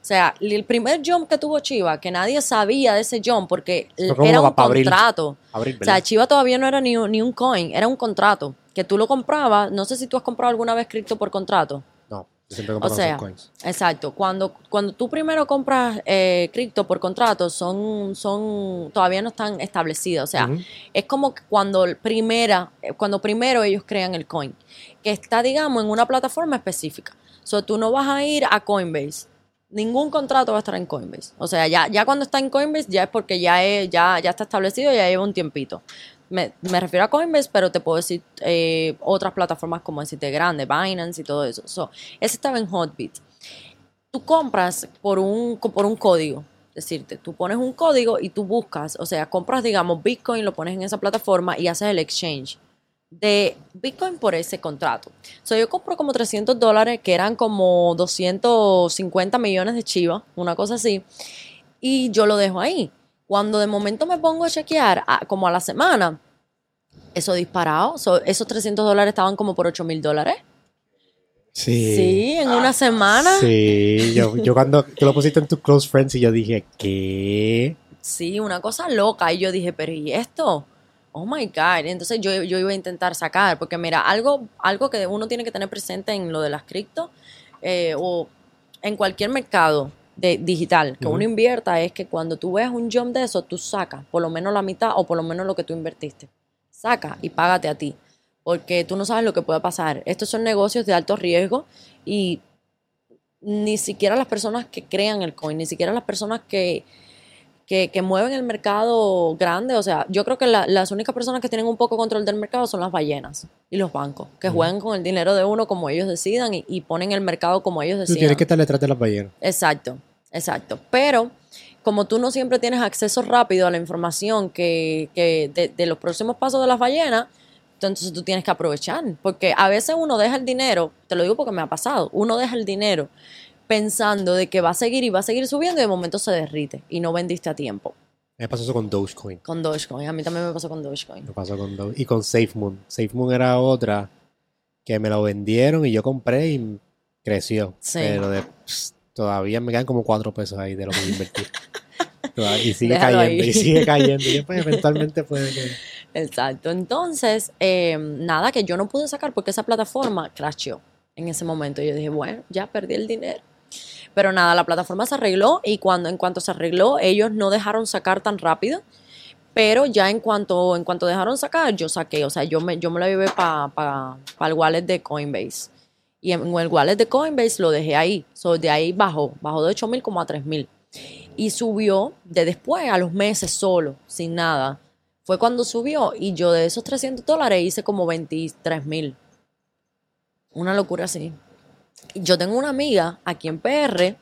O sea, el primer jump que tuvo Chiva, que nadie sabía de ese jump porque era un abril. contrato. Abril, O sea. Chiva todavía no era ni, un- ni un coin, era un contrato. Que tú lo comprabas, no sé si tú has comprado alguna vez cripto por contrato. No, yo siempre O sea, coins. exacto. Cuando, cuando tú primero compras eh, cripto por contrato, son, son, todavía no están establecidas. O sea, es como cuando primera, eh, cuando primero ellos crean el coin, que está, digamos, en una plataforma específica. O sea, tú no vas a ir a Coinbase. Ningún contrato va a estar en Coinbase. O sea, ya, ya cuando está en Coinbase ya es porque ya, es, ya, ya está establecido, ya lleva un tiempito. Me, refiero a Coinbase, pero te puedo decir eh, otras plataformas como decirte grande, Binance y todo eso. So, ese estaba en Hotbit. Tú compras por un, por un código. Decirte, tú pones un código y tú buscas, o sea, compras, digamos, Bitcoin, lo pones en esa plataforma y haces el exchange de Bitcoin por ese contrato. O sea, yo compro como 300 dólares, que eran como 250 millones de chivas, una cosa así, y yo lo dejo ahí. Cuando de momento me pongo a chequear, a- como a la semana, eso disparado, so- esos 300 dólares estaban como por 8 mil dólares. Sí. Sí, en una semana. Sí, yo, yo cuando tú lo pusiste en tus close friends y yo dije, ¿qué? Sí, una cosa loca. Y yo dije, pero ¿y esto? Oh my God. Entonces yo, yo iba a intentar sacar, porque mira, algo, algo que uno tiene que tener presente en lo de las cripto eh, o en cualquier mercado de, digital que uno invierta es que cuando tú veas un jump de eso, tú sacas por lo menos la mitad o por lo menos lo que tú invertiste. Saca y págate a ti, porque tú no sabes lo que pueda pasar. Estos son negocios de alto riesgo y ni siquiera las personas que crean el coin, ni siquiera las personas que, que, que mueven el mercado grande. O sea, yo creo que la- las únicas personas que tienen un poco control del mercado son las ballenas y los bancos, que juegan con el dinero de uno como ellos decidan y, y ponen el mercado como ellos Tú decidan. tienes que estar detrás de las ballenas. Exacto, exacto. Pero como tú no siempre tienes acceso rápido a la información que, que de, de los próximos pasos de las ballenas, entonces tú tienes que aprovechar. Porque a veces uno deja el dinero, te lo digo porque me ha pasado, uno deja el dinero pensando de que va a seguir y va a seguir subiendo y de momento se derrite y no vendiste a tiempo. Me pasó eso con Dogecoin. Con Dogecoin, a mí también me pasó con Dogecoin. Me pasó con Doge. Y con SafeMoon. SafeMoon era otra que me lo vendieron y yo compré y creció. Sí. Pero de- pss, todavía me quedan como cuatro pesos ahí de lo que invertí. Y sigue Déjalo cayendo, ahí. y sigue cayendo. Y después eventualmente puede que... Exacto. Entonces, eh, nada que yo no pude sacar porque esa plataforma crasheó en ese momento. Yo dije, bueno, ya perdí el dinero. Pero nada, la plataforma se arregló y cuando en cuanto se arregló, ellos no dejaron sacar tan rápido. Pero ya en cuanto, en cuanto dejaron sacar, yo saqué. O sea, yo me, yo me la llevé para el wallet de Coinbase. Y en el wallet de Coinbase lo dejé ahí. So, de ahí bajó. Bajó de 8 mil como a 3 mil. Y subió de después a los meses solo, sin nada. Fue cuando subió y yo de esos 300 dólares hice como 23 mil. Una locura así. Yo tengo una amiga aquí en PR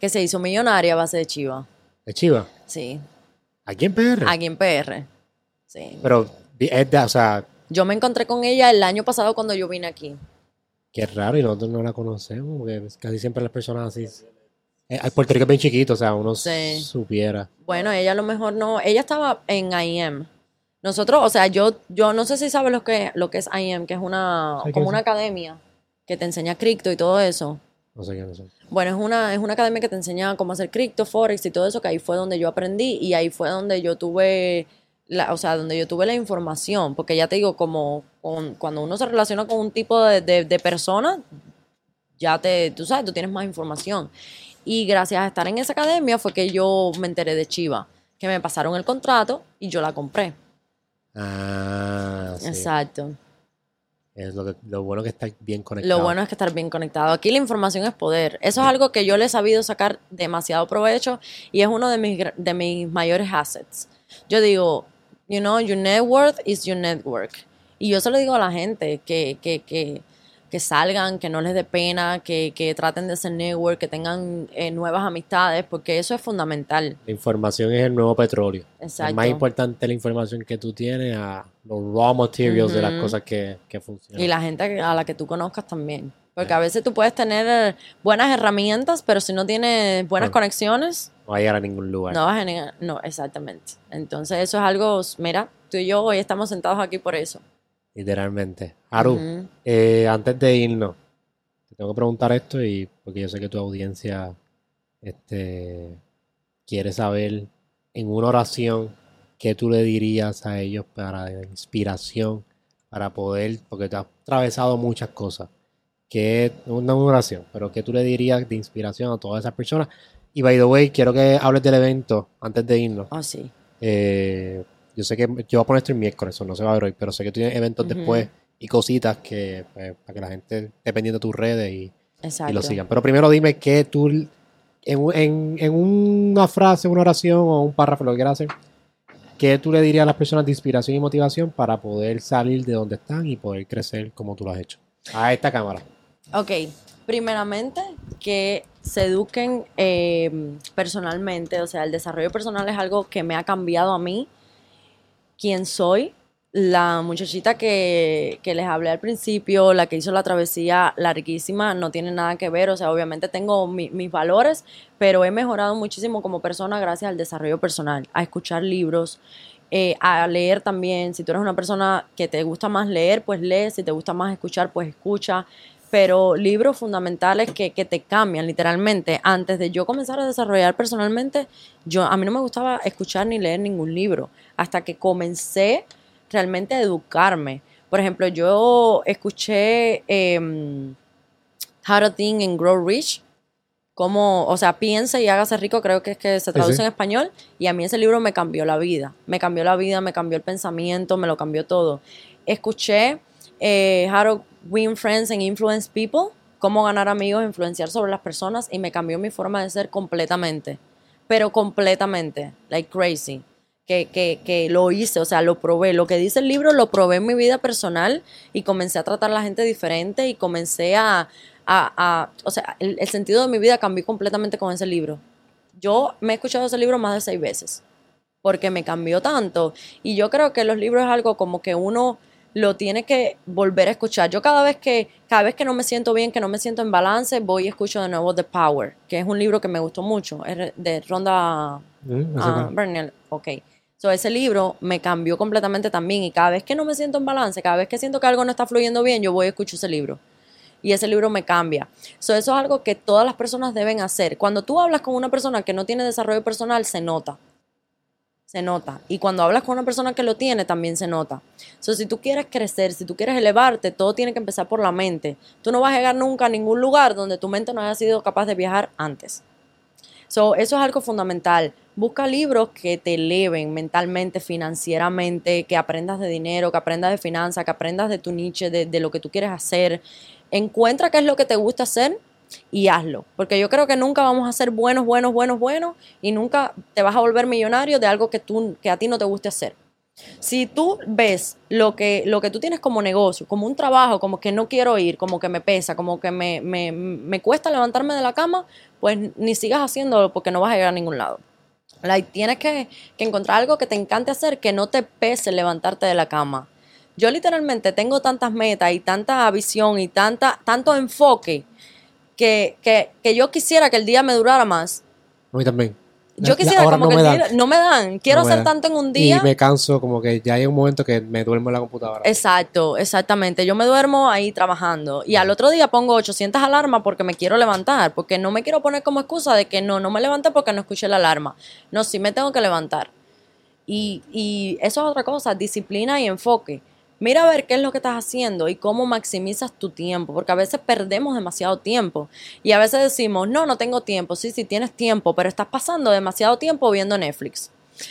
que se hizo millonaria a base de chiva. ¿De Chiva? Sí, ¿Aquí en PR? aquí en PR. Sí. Pero es de, o sea, Yo me encontré con ella el año pasado cuando yo vine aquí. qué raro y nosotros no la conocemos porque casi siempre las personas así... Eh, Puerto Rico es bien chiquito, o sea, uno Sí. supiera. Bueno, ella a lo mejor no. Ella estaba en IM. Nosotros, o sea, yo, yo no sé si sabes lo que, lo que es IM, que es una, Sí, ¿qué como una academia que te enseña cripto y todo eso. No sé qué no sé. Bueno, es una, es una academia que te enseña cómo hacer cripto, forex y todo eso, que ahí fue donde yo aprendí y ahí fue donde yo tuve, la, o sea, donde yo tuve la información, porque ya te digo, como con- cuando uno se relaciona con un tipo de, de, de persona, ya te, tú sabes, tú tienes más información. Y gracias a estar en esa academia fue que yo me enteré de Chiva, que me pasaron el contrato y yo la compré. Ah, sí. Exacto. Es lo, que, lo bueno que está bien conectado. Lo bueno es que estar bien conectado. Aquí la información es poder. Eso es algo que yo le he sabido sacar demasiado provecho y es uno de mis, de mis mayores assets. Yo digo, you know, your net worth is your network. Y yo se lo digo a la gente, que, que, que, que salgan, que no les dé pena, que, que traten de ser network, que tengan eh, nuevas amistades, porque eso es fundamental. La información es el nuevo petróleo. Es Exacto. más importante la información que tú tienes a los raw materials de las cosas que, que funcionan. Y la gente a la que tú conozcas también. Porque a veces tú puedes tener eh, buenas herramientas, pero si no tienes buenas Ah. conexiones, No va a llegar a ningún lugar. No vas a negar- No, exactamente. Entonces, eso es algo. Mira, tú y yo hoy estamos sentados aquí por eso. Literalmente. Haru, Ujú. eh, antes de irnos, te tengo que preguntar esto y porque yo sé que tu audiencia este, quiere saber en una oración qué tú le dirías a ellos para inspiración, para poder, porque te has atravesado muchas cosas. Que una oración, pero qué tú le dirías de inspiración a todas esas personas. Y by the way, quiero que hables del evento antes de irnos. Oh, sí. Eh, yo sé que yo voy a poner esto el miércoles, eso no se va a ver hoy, pero sé que tú tienes eventos después y cositas que pues, para que la gente esté pendiente de tus redes y, lo sigan. Pero primero dime que tú en, en, en una frase, una oración o un párrafo, lo que quieras hacer, ¿qué tú le dirías a las personas de inspiración y motivación para poder salir de donde están y poder crecer como tú lo has hecho? A esta cámara. Ok. Primeramente, que se eduquen eh, personalmente. O sea, el desarrollo personal es algo que me ha cambiado a mí. Quién soy. La muchachita que, que les hablé al principio, la que hizo la travesía larguísima, no tiene nada que ver. O sea, obviamente tengo mi- mis valores, pero he mejorado muchísimo como persona gracias al desarrollo personal, a escuchar libros, eh, a leer también. Si tú eres una persona que te gusta más leer, pues lee. Si te gusta más escuchar, pues escucha. Pero libros fundamentales que, que te cambian literalmente. Antes de yo comenzar a desarrollar personalmente, yo, a mí no me gustaba escuchar ni leer ningún libro. Hasta que comencé realmente a educarme. Por ejemplo, yo escuché em, How to Think and Grow Rich. Como, o sea, piense y hágase rico, creo que es que se traduce sí. en español. Y a mí ese libro me cambió la vida. Me cambió la vida, me cambió el pensamiento, me lo cambió todo. Escuché eh, How to Win Friends and Influence People. Cómo ganar amigos, influenciar sobre las personas. Y me cambió mi forma de ser completamente. Pero completamente. Like crazy. Que, que, que lo hice, o sea, lo probé. Lo que dice el libro lo probé en mi vida personal y comencé a tratar a la gente diferente y comencé a, a, a- o sea, el, el sentido de mi vida cambió completamente con ese libro. Yo me he escuchado ese libro más de seis veces porque me cambió tanto. Y yo creo que los libros es algo como que uno lo tiene que volver a escuchar. Yo cada vez que, cada vez que no me siento bien, que no me siento en balance, voy y escucho de nuevo The Power, que es un libro que me gustó mucho, es de Ronda Ah, fue. Bernal, ok. So, ese libro me cambió completamente también y cada vez que no me siento en balance, cada vez que siento que algo no está fluyendo bien, yo voy y escucho ese libro. Y ese libro me cambia. So, eso es algo que todas las personas deben hacer. Cuando tú hablas con una persona que no tiene desarrollo personal, se nota. Se nota. Y cuando hablas con una persona que lo tiene, también se nota. So, si tú quieres crecer, si tú quieres elevarte, todo tiene que empezar por la mente. Tú no vas a llegar nunca a ningún lugar donde tu mente no haya sido capaz de viajar antes. So, eso es algo fundamental. Busca libros que te eleven mentalmente, financieramente, que aprendas de dinero, que aprendas de finanzas, que aprendas de tu niche, de, de lo que tú quieres hacer. Encuentra qué es lo que te gusta hacer y hazlo. Porque yo creo que nunca vamos a ser buenos, buenos, buenos, buenos y nunca te vas a volver millonario de algo que, tú, que a ti no te guste hacer. Si tú ves lo que, lo que tú tienes como negocio, como un trabajo, como que no quiero ir, como que me pesa, como que me, me, me cuesta levantarme de la cama, pues ni sigas haciéndolo porque no vas a llegar a ningún lado. Like, tienes que, que encontrar algo que te encante hacer, que no te pese levantarte de la cama. Yo literalmente tengo tantas metas y tanta visión y tanta, tanto enfoque que, que, que yo quisiera que el día me durara más. A mí también. Yo quisiera como no que me el dan. día- no me dan. Quiero No me hacer dan. tanto en un día. Y me canso, como que ya hay un momento que me duermo en la computadora. Exacto, exactamente. Yo me duermo ahí trabajando y al otro día pongo 800 alarmas porque me quiero levantar, porque no me quiero poner como excusa de que no, no me levanté porque no escuché la alarma. No, sí me tengo que levantar. Y, y eso es otra cosa, disciplina y enfoque. Mira a ver qué es lo que estás haciendo y cómo maximizas tu tiempo, porque a veces perdemos demasiado tiempo y a veces decimos, no, no tengo tiempo, sí, sí tienes tiempo, pero estás pasando demasiado tiempo viendo Netflix.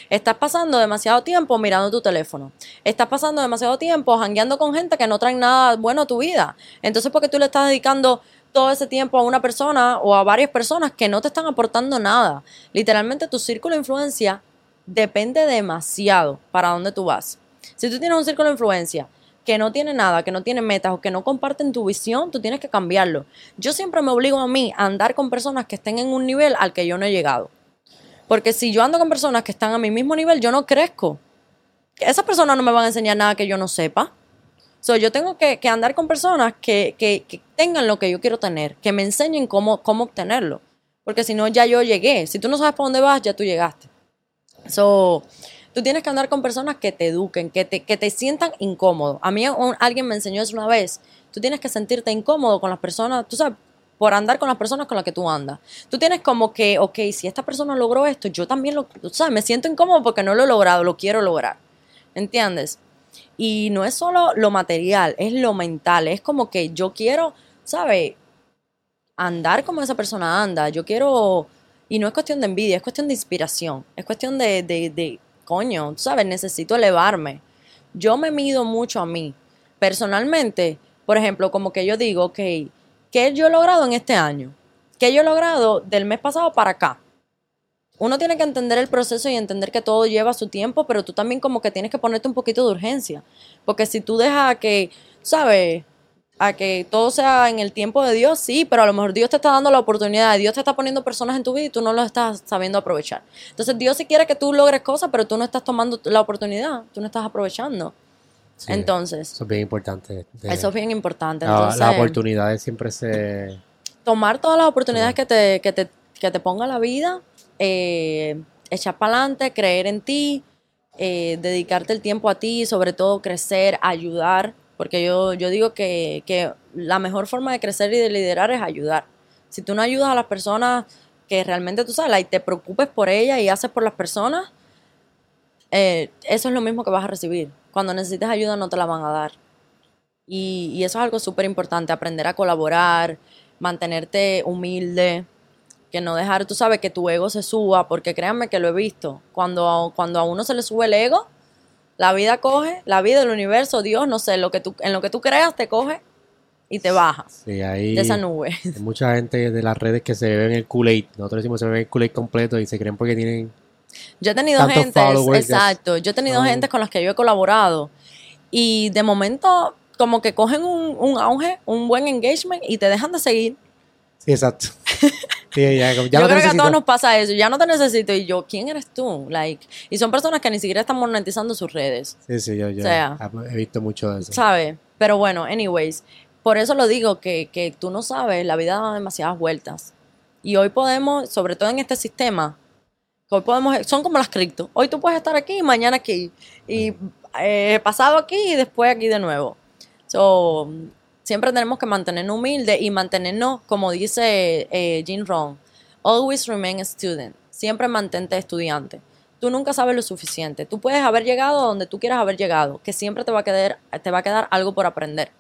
Estás pasando demasiado tiempo mirando tu teléfono. Estás pasando demasiado tiempo jangueando con gente que no trae nada bueno a tu vida. Entonces, porque tú le estás dedicando todo ese tiempo a una persona o a varias personas que no te están aportando nada. Literalmente tu círculo de influencia depende demasiado para dónde tú vas. Si tú tienes un círculo de influencia que no tiene nada, que no tiene metas o que no comparten tu visión, tú tienes que cambiarlo. Yo siempre me obligo a mí a andar con personas que estén en un nivel al que yo no he llegado. Porque si yo ando con personas que están a mi mismo nivel, yo no crezco. Esas personas no me van a enseñar nada que yo no sepa. So, yo tengo que, andar con personas que, que, tengan lo que yo quiero tener, que me enseñen cómo, cómo obtenerlo. Porque si no, ya yo llegué. Si tú no sabes para dónde vas, ya tú llegaste. So, tú tienes que andar con personas que te eduquen, que te, que te sientan incómodo. A mí alguien me enseñó eso una vez. Tú tienes que sentirte incómodo con las personas, tú sabes, por andar con las personas con las que tú andas. Tú tienes como que, ok, si esta persona logró esto, yo también lo, sabes, me siento incómodo porque no lo he logrado, lo quiero lograr. ¿Entiendes? Y no es solo lo material, es lo mental, es como que yo quiero, ¿sabes? Andar como esa persona anda, yo quiero, y no es cuestión de envidia, es cuestión de inspiración, es cuestión de, de, de coño, ¿sabes? Necesito elevarme. Yo me mido mucho a mí. Personalmente, por ejemplo, como que yo digo, ok, ¿Qué yo he logrado en este año? ¿Qué yo he logrado del mes pasado para acá? Uno tiene que entender el proceso y entender que todo lleva su tiempo, pero tú también como que tienes que ponerte un poquito de urgencia. Porque si tú dejas que, ¿sabes? A que todo sea en el tiempo de Dios, sí, pero a lo mejor Dios te está dando la oportunidad, Dios te está poniendo personas en tu vida y tú no lo estás sabiendo aprovechar. Entonces Dios sí quiere que tú logres cosas, pero tú no estás tomando la oportunidad, tú no estás aprovechando. Entonces. Eso es bien importante. eso es bien importante. las oportunidades siempre se. Tomar todas las oportunidades que, te, que, te, que te ponga la vida, eh, echar para adelante, creer en ti, eh, dedicarte el tiempo a ti, sobre todo crecer, ayudar. Porque yo, yo digo que, que la mejor forma de crecer y de liderar es ayudar. Si tú no ayudas a las personas que realmente tú sabes y te preocupes por ellas y haces por las personas, eh, eso es lo mismo que vas a recibir. Cuando necesites ayuda no te la van a dar. Y, eso es algo súper importante, aprender a colaborar, mantenerte humilde, que no dejar, tú sabes, que tu ego se suba, porque créanme que lo he visto. Cuando, cuando a uno se le sube el ego, la vida coge, la vida, el universo, Dios, no sé, lo que tú, en lo que tú creas te coge y te baja sí, ahí de esa nube. Hay mucha gente de las redes que se ven el Kool-Aid. Nosotros decimos se ven el Kool-Aid completo y se creen porque tienen yo he tenido gente, exacto, yo he tenido gente con las que yo he colaborado y de momento como que cogen un, auge, un buen engagement y te dejan de seguir. Sí, exacto. yo creo que a todos nos pasa eso. Ya no te necesito. Y yo, ¿quién eres tú? Like, y son personas que ni siquiera están monetizando sus redes. Sí, sí, yo, he visto mucho de eso. ¿Sabes? Pero bueno, anyways, por eso lo digo, que, que tú no sabes, la vida da demasiadas vueltas. Y hoy podemos, sobre todo en este sistema, Hoy podemos, son como las cripto. Hoy tú puedes estar aquí y mañana aquí. Y eh, pasado aquí y después aquí de nuevo. So, siempre tenemos que mantenernos humildes y mantenernos, como dice eh, Jim Rohn, always remain a student. Siempre mantente estudiante. Tú nunca sabes lo suficiente. Tú puedes haber llegado a donde tú quieras haber llegado, que siempre te va a quedar, te va a quedar algo por aprender.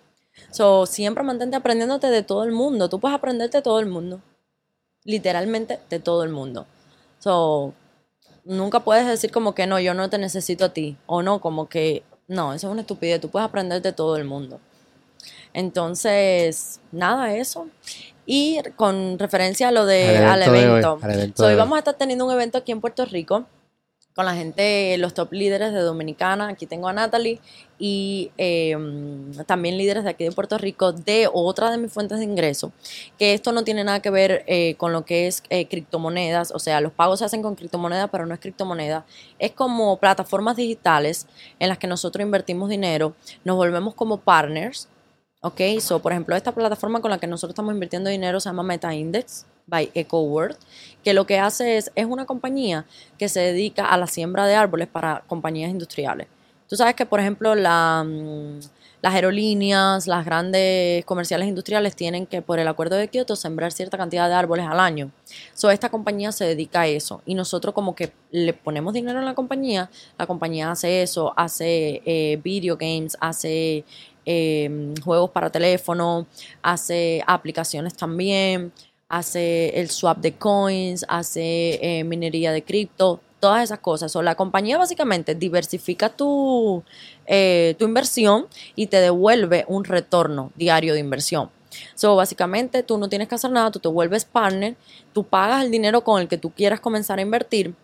So, siempre mantente aprendiéndote de todo el mundo. Tú puedes aprenderte de todo el mundo. Literalmente de todo el mundo. So, nunca puedes decir como que no, yo no te necesito a ti. O no, como que no, eso es una estupidez. Tú puedes aprender de todo el mundo. Entonces, nada, eso. Y con referencia a lo de al evento. hoy vamos a estar teniendo un evento aquí en Puerto Rico con la gente, los top líderes de Dominicana. Aquí tengo a Natalie y em, también líderes de aquí de Puerto Rico de otra de mis fuentes de ingreso. Que esto no tiene nada que ver eh, con lo que es eh, criptomonedas. O sea, los pagos se hacen con criptomonedas, pero no es criptomoneda. Es como plataformas digitales en las que nosotros invertimos dinero, nos volvemos como partners. Ok, so por ejemplo, esta plataforma con la que nosotros estamos invirtiendo dinero se llama MetaIndex by EcoWorld, que lo que hace es, es una compañía que se dedica a la siembra de árboles para compañías industriales. Tú sabes que, por ejemplo, la, mm, las aerolíneas, las grandes comerciales industriales tienen que, por el acuerdo de Kioto, sembrar cierta cantidad de árboles al año. So, esta compañía se dedica a eso. Y nosotros como que le ponemos dinero en la compañía, la compañía hace eso, hace eh, video games, hace eh, juegos para teléfono, hace aplicaciones también hace el swap de coins, hace eh, minería de cripto, todas esas cosas. O la compañía básicamente diversifica tu, eh, tu inversión y te devuelve un retorno diario de inversión. So, básicamente tú no tienes que hacer nada, tú te vuelves partner, tú pagas el dinero con el que tú quieras comenzar a invertir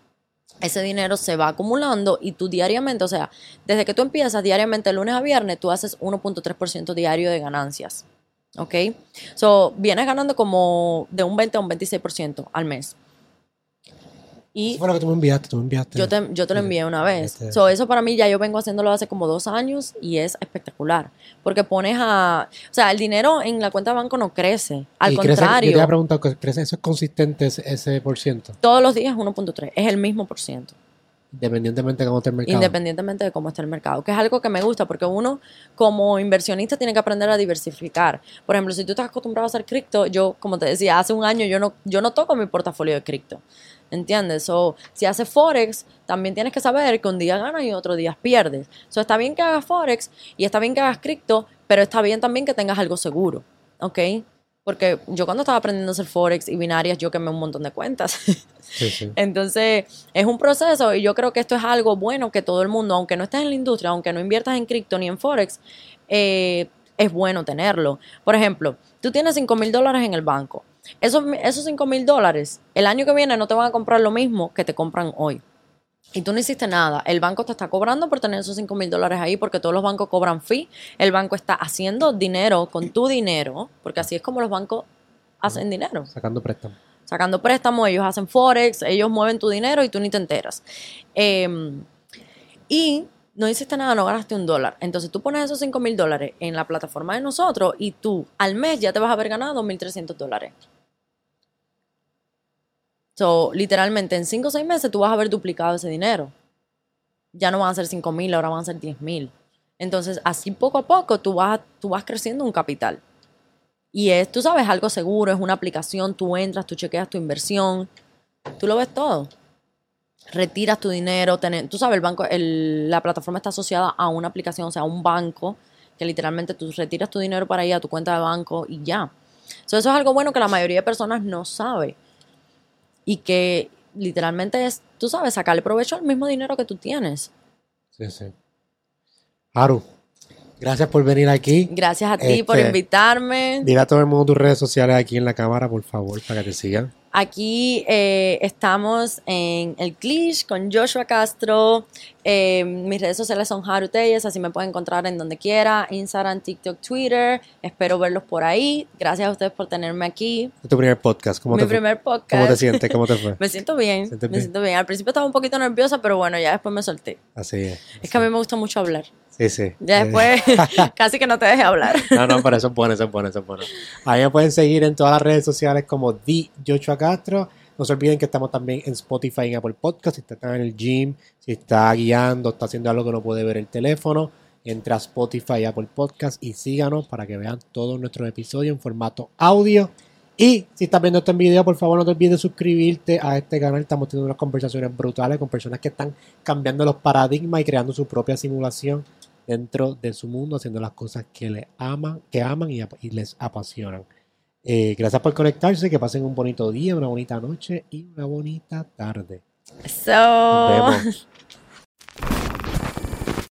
ese dinero se va acumulando y tú diariamente, o sea, desde que tú empiezas diariamente, lunes a viernes, tú haces 1.3% diario de ganancias. ¿Ok? So, vienes ganando como de un 20 a un 26% al mes. Y Eso fue lo que tú me enviaste, tú me enviaste. yo te, yo te lo envié una vez. Este- So, eso para mí ya yo vengo haciéndolo hace como dos años y es espectacular. Porque pones a... O sea, el dinero en la cuenta de banco no crece. Al Y crece- contrario, yo te había preguntado, ¿crece eso es consistente ese, por ciento? todos los días es 1.3. Es el mismo por ciento. Independientemente de cómo esté el mercado. independientemente de cómo esté el mercado, que es algo que me gusta porque uno como inversionista tiene que aprender a diversificar. Por ejemplo, si tú estás acostumbrado a hacer cripto, yo como te decía, hace un año yo no yo no toco mi portafolio de cripto. ¿Entiendes? O si haces forex, también tienes que saber que un día ganas y otro día pierdes. So, está bien que hagas forex y está bien que hagas cripto, pero está bien también que tengas algo seguro, ¿ok? Porque yo cuando estaba aprendiendo a hacer forex y binarias, yo quemé un montón de cuentas. Sí, sí. Entonces, es un proceso y yo creo que esto es algo bueno que todo el mundo, aunque no estés en la industria, aunque no inviertas en cripto ni en Forex, eh, es bueno tenerlo. Por ejemplo, tú tienes 5 mil dólares en el banco. Esos, esos 5 mil dólares, el año que viene no te van a comprar lo mismo que te compran hoy. Y tú no hiciste nada. El banco te está cobrando por tener esos 5 mil dólares ahí porque todos los bancos cobran fee. El banco está haciendo dinero con tu dinero, porque así es como los bancos hacen dinero Sacando préstamos. sacando préstamos, ellos hacen forex, ellos mueven tu dinero y tú ni te enteras. Eh, y no hiciste nada, no ganaste un dólar. Entonces tú pones esos 5 mil dólares en la plataforma de nosotros y tú al mes ya te vas a haber ganado 2.300 dólares. So, literalmente en 5 o 6 meses tú vas a haber duplicado ese dinero. Ya no van a ser 5 mil, ahora van a ser 10 mil. Entonces, así poco a poco tú vas, tú vas creciendo un capital. Y es, tú sabes, algo seguro, es una aplicación, tú entras, tú chequeas tu inversión, tú lo ves todo. Retiras tu dinero, tener- tú sabes, el banco, el- la plataforma está asociada a una aplicación, o sea, a un banco, que literalmente tú retiras tu dinero para ir a tu cuenta de banco y ya. So, eso es algo bueno que la mayoría de personas no sabe. Y que literalmente es, tú sabes, sacarle provecho al mismo dinero que tú tienes. Sí, sí. Haru, gracias por venir aquí. Gracias a ti por Este, invitarme. Dile a todo el mundo tus redes sociales aquí en la cámara, por favor, para que te sigan. Aquí eh, estamos en el Clish con Joshua Castro. Eh, mis redes sociales son Haru Telles, así me pueden encontrar en donde quiera, Instagram, TikTok, Twitter. Espero verlos por ahí. Gracias a ustedes por tenerme aquí. Es tu primer podcast. ¿Cómo, Mi te, fue? primer podcast. ¿Cómo te sientes? ¿Cómo te fue? Me siento bien, me siento bien. Al principio estaba un poquito nerviosa, pero bueno, ya después me solté. Así es. Es que a mí me gusta mucho hablar. Sí, sí. Ya Eh, después casi que no te deje hablar. No, no, pero eso es bueno, eso es bueno, eso es bueno. Ahí me pueden seguir en todas las redes sociales como The Joshua Castro. No se olviden que estamos también en Spotify y en Apple Podcast. Si está en el gym, si está guiando, está haciendo algo que no puede ver el teléfono, entra a Spotify y Apple Podcast y síganos para que vean todos nuestros episodios en formato audio. Y si estás viendo esto en video, por favor no te olvides de suscribirte a este canal. Estamos teniendo unas conversaciones brutales con personas que están cambiando los paradigmas y creando su propia simulación dentro de su mundo, haciendo las cosas que le aman, que aman y les apasionan. Eh, gracias por conectarse, que pasen un bonito día, una bonita noche y una bonita tarde. So, Nos vemos.